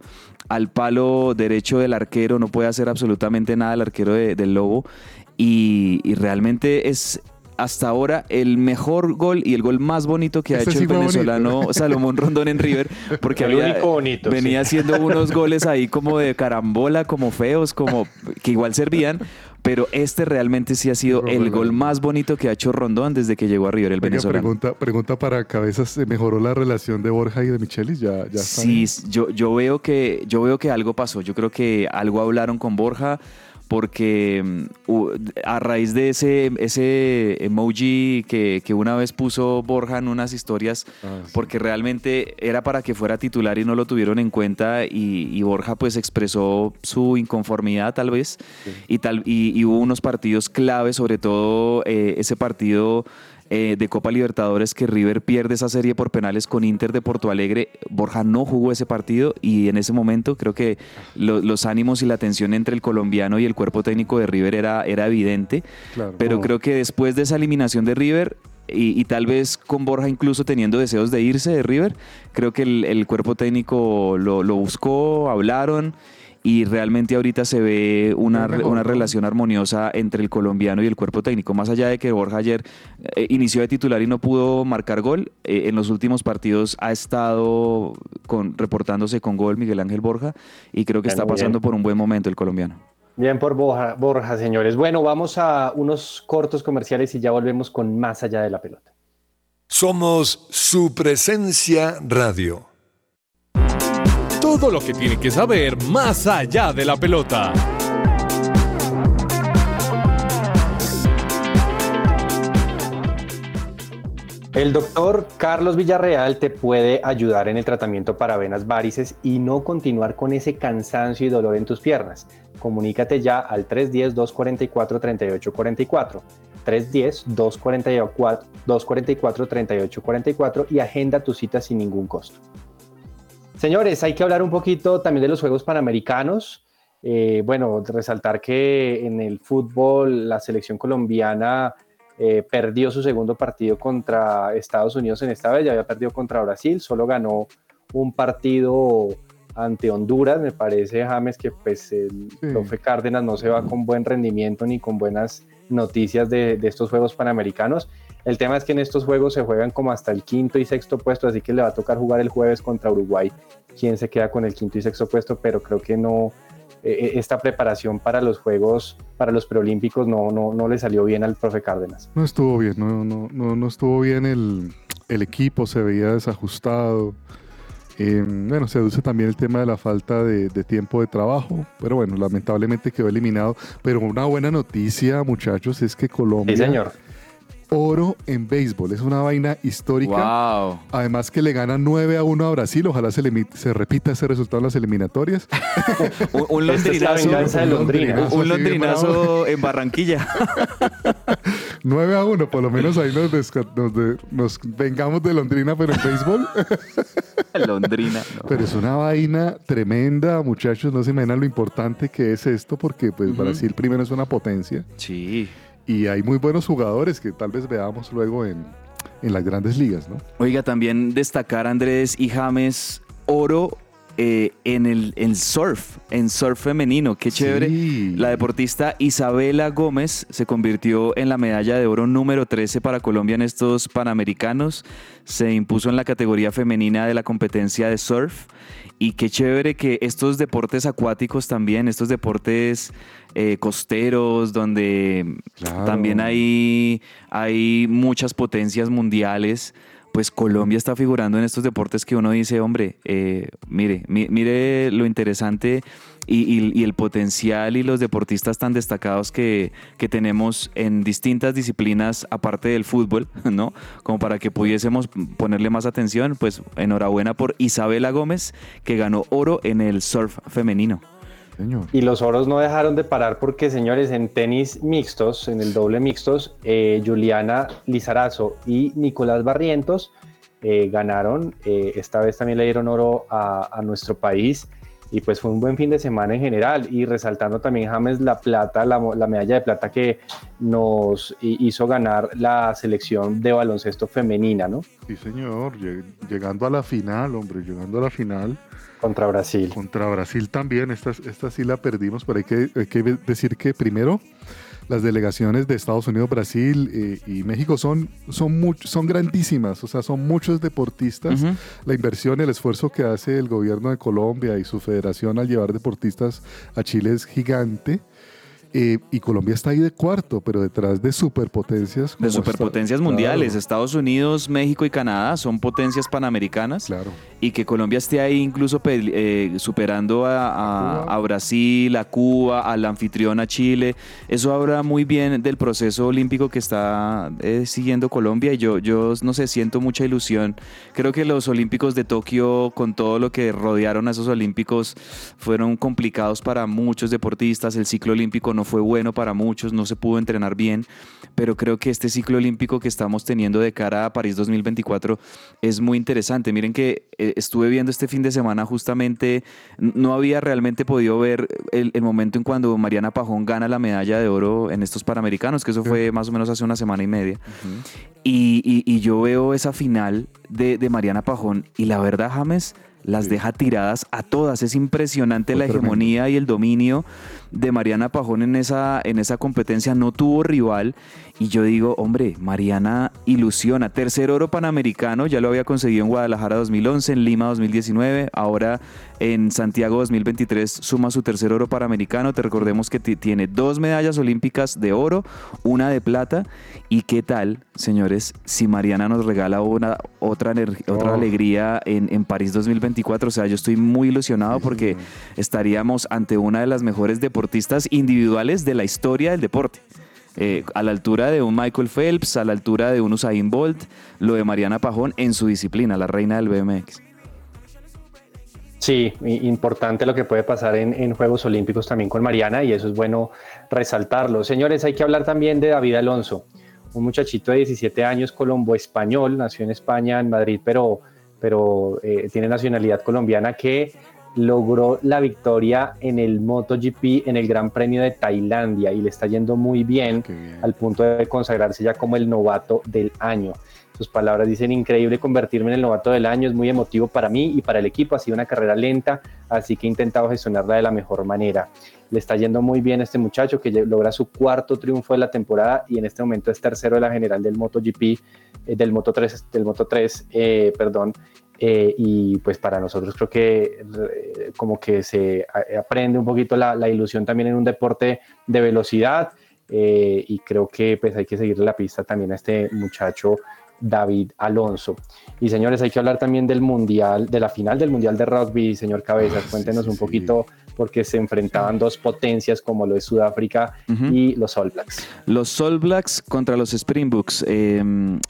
al palo derecho del arquero, no puede hacer absolutamente nada el arquero de- del Lobo y, y realmente es hasta ahora el mejor gol y el gol más bonito que ha Ese hecho sí el bonito. venezolano Salomón Rondón en River, porque había- bonito, venía sí. haciendo unos goles ahí como de carambola, como feos, como que igual servían, pero este realmente sí ha sido el gol más bonito que ha hecho Rondón desde que llegó a River, el Oiga, venezolano. pregunta, pregunta para cabezas, ¿se mejoró la relación de Borja y de Michelis? Ya, Sí, yo, yo veo que yo veo que algo pasó. Yo creo que algo hablaron con Borja porque mm, a raíz de ese, ese emoji que, que una vez puso Borja en unas historias, Ah, sí. porque realmente era para que fuera titular y no lo tuvieron en cuenta y, y Borja pues expresó su inconformidad tal vez y, tal, y, y hubo unos partidos clave, sobre todo eh, ese partido eh, de Copa Libertadores que River pierde esa serie por penales con Inter de Porto Alegre. Borja no jugó ese partido y en ese momento creo que lo- los ánimos y la tensión entre el colombiano y el cuerpo técnico de River era, era evidente. Claro. Pero No. creo que después de esa eliminación de River, y, y tal vez con Borja incluso teniendo deseos de irse de River, creo que el, el cuerpo técnico lo, lo buscó, hablaron. Y realmente ahorita se ve una, una relación armoniosa entre el colombiano y el cuerpo técnico. Más allá de que Borja ayer eh, inició de titular y no pudo marcar gol, eh, en los últimos partidos ha estado con, reportándose con gol Miguel Ángel Borja y creo que está pasando bien. por un buen momento el colombiano. Bien por Borja, Borja, señores. Bueno, vamos a unos cortos comerciales y ya volvemos con más allá de la pelota. Somos su presencia radio. Todo lo que tiene que saber más allá de la pelota. El doctor Carlos Villarreal te puede ayudar en el tratamiento para venas varices y no continuar con ese cansancio y dolor en tus piernas. Comunícate ya al 310-244-3844. 310-244-3844 y agenda tu cita sin ningún costo. Señores, hay que hablar un poquito también de los Juegos Panamericanos. Eh, bueno, resaltar que en el fútbol la selección colombiana eh, perdió su segundo partido contra Estados Unidos en esta vez, ya había perdido contra Brasil, solo ganó un partido ante Honduras, me parece James que pues el Sí. profe Cárdenas no se va con buen rendimiento ni con buenas noticias de, de estos Juegos Panamericanos. El tema es que en estos juegos se juegan como hasta el quinto y sexto puesto, así que le va a tocar jugar el jueves contra Uruguay, quien se queda con el quinto y sexto puesto, pero creo que no, eh, esta preparación para los Juegos, para los preolímpicos, no, no, no le salió bien al profe Cárdenas. No estuvo bien, no, no, no, no estuvo bien el, el equipo, se veía desajustado. Eh, bueno, se deduce también el tema de la falta de, de tiempo de trabajo, pero bueno, lamentablemente quedó eliminado. Pero una buena noticia, muchachos, es que Colombia Sí, señor. Oro en béisbol. Es una vaina histórica. Wow. Además que le gana 9 a 1 a Brasil. Ojalá se, le- se repita ese resultado en las eliminatorias. Un, un Esta es la londrinazo, venganza de Londrina. Un londrinazo en Barranquilla. 9 a 1, por lo menos ahí nos, desca- nos, de- nos vengamos de Londrina, pero en béisbol. Londrina. no. Pero es una vaina tremenda, muchachos. No se imaginan lo importante que es esto, porque pues. Brasil primero es una potencia Sí. Y hay muy buenos jugadores que tal vez veamos luego en, en las grandes ligas, ¿no? Oiga, también destacar Andrés y James oro eh, en el en surf, en surf femenino. Qué chévere. Sí. La deportista Isabela Gómez se convirtió en la medalla de oro número 13 para Colombia en estos Panamericanos. Se impuso en la categoría femenina de la competencia de surf. Y qué chévere que estos deportes acuáticos también, estos deportes eh, costeros, donde Claro. también hay, hay muchas potencias mundiales. Pues Colombia está figurando en estos deportes que uno dice, hombre, eh, mire, mi- mire lo interesante y, y- y el potencial y los deportistas tan destacados que, que tenemos en distintas disciplinas aparte del fútbol, ¿no? Como para que pudiésemos ponerle más atención, pues enhorabuena por Isabela Gómez, que ganó oro en el surf femenino. Y los oros no dejaron de parar porque, señores, en tenis mixtos, en el doble mixtos, eh, Juliana Lizarazo y Nicolás Barrientos eh, ganaron. Eh, esta vez también le dieron oro a, a nuestro país. Y pues fue un buen fin de semana en general. Y resaltando también, James, la plata, la, la medalla de plata que nos hi- hizo ganar la selección de baloncesto femenina, ¿no? Sí, señor. Lleg- Llegando a la final, hombre, llegando a la final. Contra Brasil. Contra Brasil también, esta, esta sí la perdimos, pero hay que, hay que decir que primero las delegaciones de Estados Unidos, Brasil eh, y México son, son, much- son grandísimas, o sea, son muchos deportistas. La inversión, el esfuerzo que hace el gobierno de Colombia y su federación al llevar deportistas a Chile es gigante. Eh, y Colombia está ahí de cuarto, pero detrás de superpotencias. De superpotencias mundiales, Claro, Estados Unidos, México y Canadá son potencias panamericanas. claro. y que Colombia esté ahí incluso eh, superando a, a- A Cuba. a Brasil, a Cuba, al anfitrión a Chile. Eso habla muy bien del proceso olímpico que está eh, siguiendo Colombia y yo, yo no sé, siento mucha ilusión. Creo que los Olímpicos de Tokio, con todo lo que rodearon a esos Olímpicos, fueron complicados para muchos deportistas. El ciclo olímpico no fue bueno para muchos, no se pudo entrenar bien, pero creo que este ciclo olímpico que estamos teniendo de cara a París 2024 es muy interesante. Miren que eh, estuve viendo este fin de semana justamente, no había realmente podido ver el, el momento en cuando Mariana Pajón gana la medalla de oro en estos Panamericanos, que eso fue más o menos hace una semana y media. Y, y- y yo veo esa final de, de Mariana Pajón y la verdad, James, las deja tiradas a todas. Es impresionante Fue la tremendo. hegemonía y el dominio de Mariana Pajón en esa, en esa competencia. No tuvo rival y yo digo, hombre, Mariana ilusiona. Tercer oro panamericano, ya lo había conseguido en Guadalajara 2011, en Lima 2019, ahora en Santiago 2023 suma su tercer oro panamericano. Te recordemos que ti- tiene dos medallas olímpicas de oro, una de plata. ¿Y qué tal, señores, si Mariana nos regala una, otra, otra Oh. alegría en, en París 2024? O sea, yo estoy muy ilusionado porque estaríamos ante una de las mejores deportistas individuales de la historia del deporte. Eh, a la altura de un Michael Phelps, a la altura de un Usain Bolt, lo de Mariana Pajón en su disciplina, la reina del BMX. Sí, importante lo que puede pasar en, en Juegos Olímpicos también con Mariana y eso es bueno resaltarlo. Señores, hay que hablar también de David Alonso, un muchachito de 17 años, colombo español, nació en España, en Madrid, pero, pero eh, tiene nacionalidad colombiana que logró la victoria en el MotoGP en el Gran Premio de Tailandia y le está yendo muy bien al punto de consagrarse ya como el novato del año. Sus palabras dicen increíble convertirme en el novato del año, es muy emotivo para mí y para el equipo, ha sido una carrera lenta, así que he intentado gestionarla de la mejor manera. Le está yendo muy bien a este muchacho que logra su cuarto triunfo de la temporada y en este momento es tercero de la general del MotoGP, eh, del Moto 3, del Moto 3, eh, perdón, eh, y pues para nosotros creo que eh, como que se aprende un poquito la, la ilusión también en un deporte de velocidad eh, y creo que pues hay que seguirle la pista también a este muchacho David Alonso. Y señores, hay que hablar también del mundial, de la final del mundial de rugby, señor Cabezas, cuéntenos un poquito porque se enfrentaban dos potencias como lo es Sudáfrica y los All Blacks. Los All Blacks contra los Springboks. eh,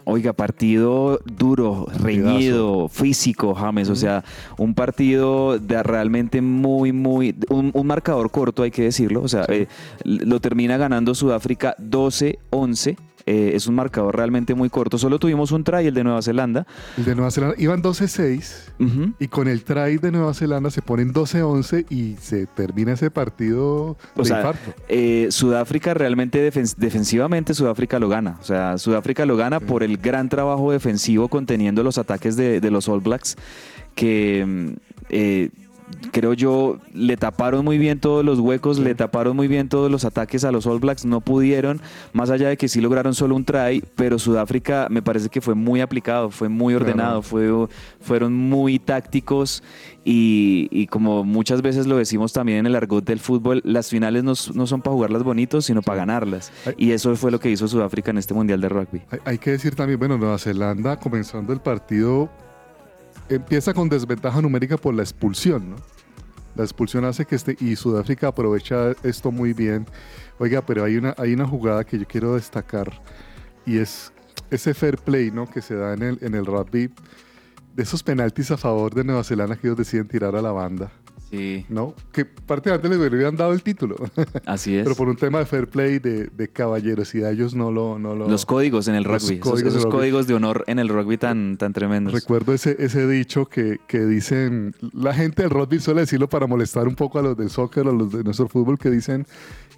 oiga, partido duro, reñido, físico, James. O sea, un partido de realmente muy, muy. Un, un marcador corto, hay que decirlo. O sea, eh, lo termina ganando Sudáfrica 12-11. eh, es un marcador realmente muy corto. Solo tuvimos un try, el de Nueva Zelanda. El de Nueva Zelanda iban 12-6 y con el try de Nueva Zelanda se ponen 12-11 y se termina ese partido de O sea, infarto. eh, Sudáfrica realmente defen- defensivamente Sudáfrica lo gana. O sea, Sudáfrica lo gana por el gran trabajo defensivo conteniendo los ataques de, de los All Blacks que mm, eh, creo yo le taparon muy bien todos los huecos, le taparon muy bien todos los ataques a los All Blacks, no pudieron, más allá de que sí lograron solo un try, pero Sudáfrica me parece que fue muy aplicado, fue muy ordenado, fue, fueron muy tácticos y, y como muchas veces lo decimos también en el argot del fútbol, las finales no, no son para jugarlas bonitos, sino para ganarlas. Y eso fue lo que hizo Sudáfrica en este Mundial de Rugby. Hay, hay que decir también, bueno, Nueva Zelanda comenzando el partido empieza con desventaja numérica por la expulsión, ¿no? La expulsión hace que este y Sudáfrica aprovecha esto muy bien. Oiga, pero hay una hay una jugada que yo quiero destacar y es ese fair play, ¿no? Que se da en el en el rugby de esos penaltis a favor de Nueva Zelanda que ellos deciden tirar a la banda. Sí. ¿No? Que prácticamente les hubieran dado el título. Así es. Pero por un tema de fair play, de, de caballerosidad, ellos no lo, no lo... Los códigos en el Los rugby, esos, códigos esos códigos de honor en el rugby tan, tan tremendos. Recuerdo ese, ese dicho que, que dicen, la gente del rugby suele decirlo para molestar un poco a los del soccer, a los de nuestro fútbol, que dicen,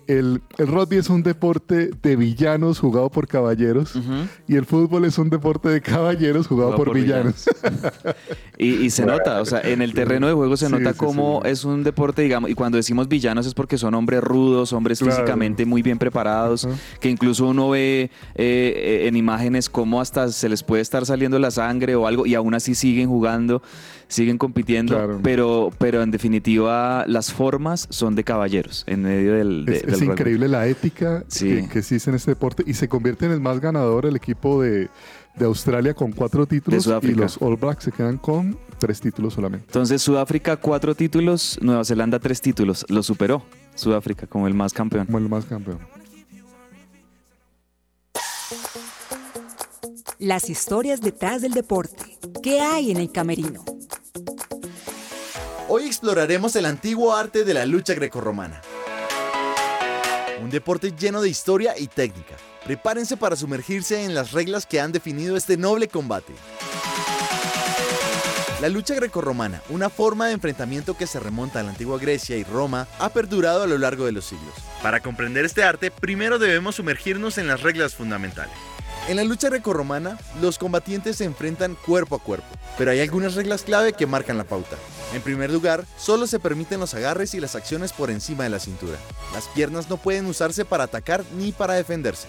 el, el rugby es un deporte de villanos jugado por caballeros y el fútbol es un deporte de caballeros jugado Jugado por, por villanos. Y, y se nota, o sea, en el terreno de juego se Sí, nota sí, cómo es un deporte, digamos, y cuando decimos villanos es porque son hombres rudos, hombres Claro. físicamente muy bien preparados, que incluso uno ve eh, en imágenes cómo hasta se les puede estar saliendo la sangre o algo y aún así siguen jugando, siguen compitiendo, Claro. pero, pero en definitiva las formas son de caballeros en medio del, de- Es, del es rugby. increíble la ética Sí. que, que existe en este deporte y se convierte en el más ganador el equipo de, de Australia con cuatro títulos y Sudáfrica. los All Blacks se quedan con tres títulos solamente. Entonces Sudáfrica cuatro títulos, Nueva Zelanda tres títulos, lo superó Sudáfrica como el más campeón. Como el más campeón. Las historias detrás del deporte. ¿Qué hay en el camerino? Hoy exploraremos el antiguo arte de la lucha grecorromana. Un deporte lleno de historia y técnica. Prepárense para sumergirse en las reglas que han definido este noble combate. La lucha grecorromana, una forma de enfrentamiento que se remonta a la antigua Grecia y Roma, ha perdurado a lo largo de los siglos. Para comprender este arte, primero debemos sumergirnos en las reglas fundamentales. En la lucha grecorromana, los combatientes se enfrentan cuerpo a cuerpo, pero hay algunas reglas clave que marcan la pauta. En primer lugar, solo se permiten los agarres y las acciones por encima de la cintura. Las piernas no pueden usarse para atacar ni para defenderse.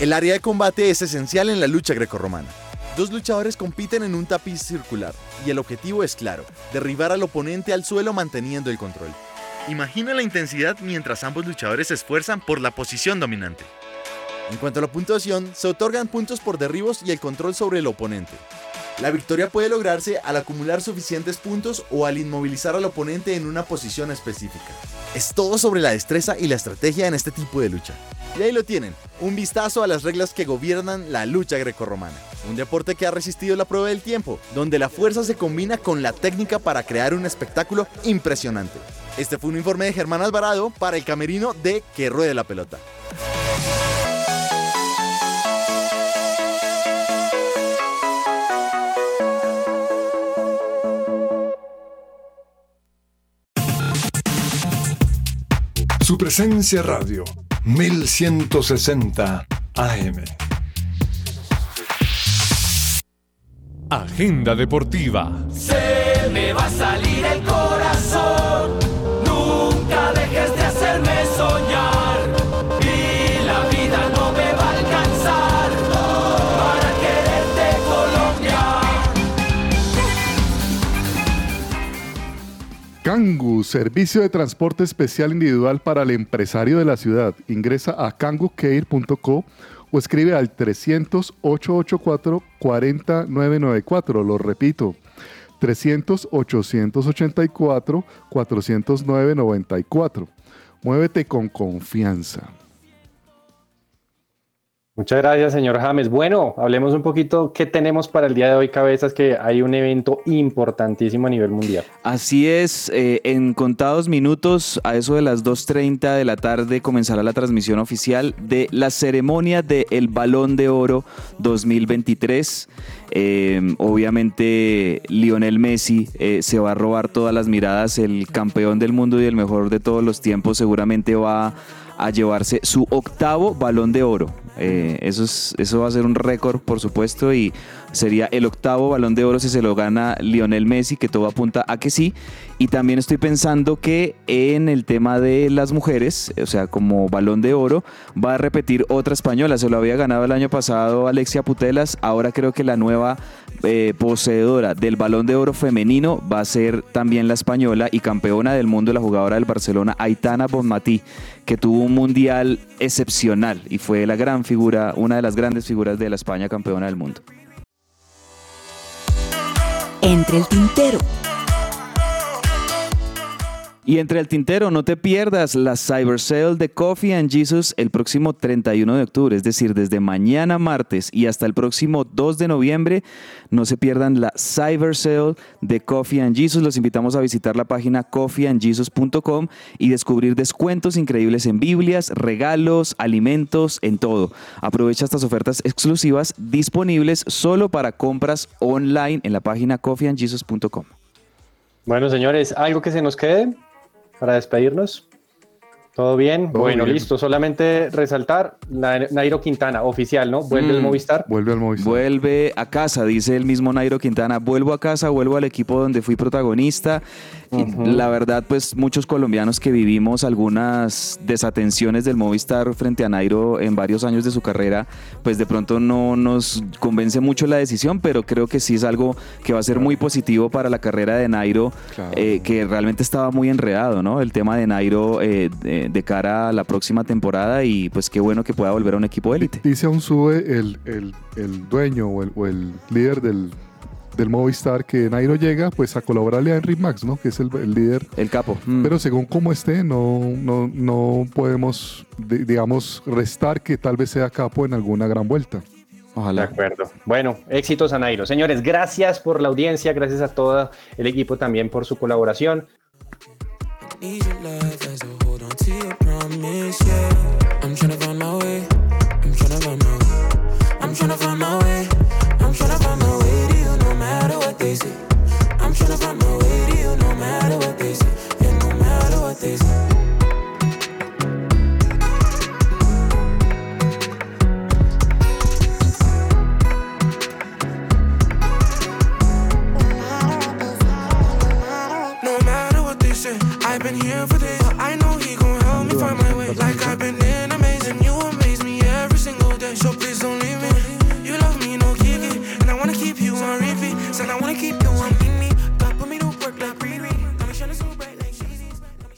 El área de combate es esencial en la lucha grecorromana. Dos luchadores compiten en un tapiz circular y el objetivo es claro, derribar al oponente al suelo manteniendo el control. Imagina la intensidad mientras ambos luchadores se esfuerzan por la posición dominante. En cuanto a la puntuación, se otorgan puntos por derribos y el control sobre el oponente. La victoria puede lograrse al acumular suficientes puntos o al inmovilizar al oponente en una posición específica. Es todo sobre la destreza y la estrategia en este tipo de lucha. Y ahí lo tienen, un vistazo a las reglas que gobiernan la lucha grecorromana. Un deporte que ha resistido la prueba del tiempo, donde la fuerza se combina con la técnica para crear un espectáculo impresionante. Este fue un informe de Germán Alvarado para el camerino de Que Ruede la Pelota. Su presencia radio, 1160 AM. Agenda deportiva. Se me va a salir el Kangu, servicio de transporte especial individual para el empresario de la ciudad. Ingresa a kangucare.co o escribe al 300-884-4994. Lo repito, 300-884-409-94. Muévete con confianza. Muchas gracias, señor James. Bueno, hablemos un poquito qué tenemos para el día de hoy, cabezas, que hay un evento importantísimo a nivel mundial. Así es, eh, en contados minutos, a eso de las 2.30 de la tarde, comenzará la transmisión oficial de la ceremonia del Balón de Oro 2023. Eh, obviamente Lionel Messi eh, se va a robar todas las miradas, el campeón del mundo y el mejor de todos los tiempos seguramente va a llevarse su octavo balón de oro. Eh, eso, es, eso va a ser un récord, por supuesto, y sería el octavo balón de oro si se lo gana Lionel Messi, que todo apunta a que sí. Y también estoy pensando que en el tema de las mujeres, o sea, como balón de oro, va a repetir otra española. Se lo había ganado el año pasado Alexia Putelas. Ahora creo que la nueva eh, poseedora del balón de oro femenino va a ser también la española y campeona del mundo, la jugadora del Barcelona, Aitana Bonmatí, que tuvo un mundial excepcional y fue la gran figura, una de las grandes figuras de la España campeona del mundo. Entre el tintero. Y entre el tintero, no te pierdas la Cyber Sale de Coffee and Jesus el próximo 31 de octubre, es decir, desde mañana martes y hasta el próximo 2 de noviembre. No se pierdan la Cyber Sale de Coffee and Jesus. Los invitamos a visitar la página coffeeandjesus.com y descubrir descuentos increíbles en Biblias, regalos, alimentos, en todo. Aprovecha estas ofertas exclusivas disponibles solo para compras online en la página coffeeandjesus.com. Bueno, señores, ¿algo que se nos quede para despedirnos? ¿Todo bien? Todo bueno, bien. listo. Solamente resaltar, Na- Nairo Quintana, oficial, ¿no? Vuelve el Mm. Movistar. Vuelve al Movistar. Vuelve a casa, dice el mismo Nairo Quintana. Vuelvo a casa, vuelvo al equipo donde fui protagonista. La verdad, pues muchos colombianos que vivimos algunas desatenciones del Movistar frente a Nairo en varios años de su carrera, pues de pronto no nos convence mucho la decisión, pero creo que sí es algo que va a ser muy positivo para la carrera de Nairo, Claro. eh, que realmente estaba muy enredado, ¿no? El tema de Nairo eh, de, de cara a la próxima temporada y pues qué bueno que pueda volver a un equipo élite. Dice aún sube el, el- el dueño o el, o el líder del, del Movistar que Nairo llega pues a colaborarle a Henry Max, ¿no? Que es el, el líder. El capo. Mm. Pero según cómo esté, no, no, no podemos, di- digamos, restar que tal vez sea capo en alguna gran vuelta. De Ojalá. acuerdo. Bueno, éxitos a Nairo. Señores, gracias por la audiencia, gracias a todo el equipo también por su colaboración. These.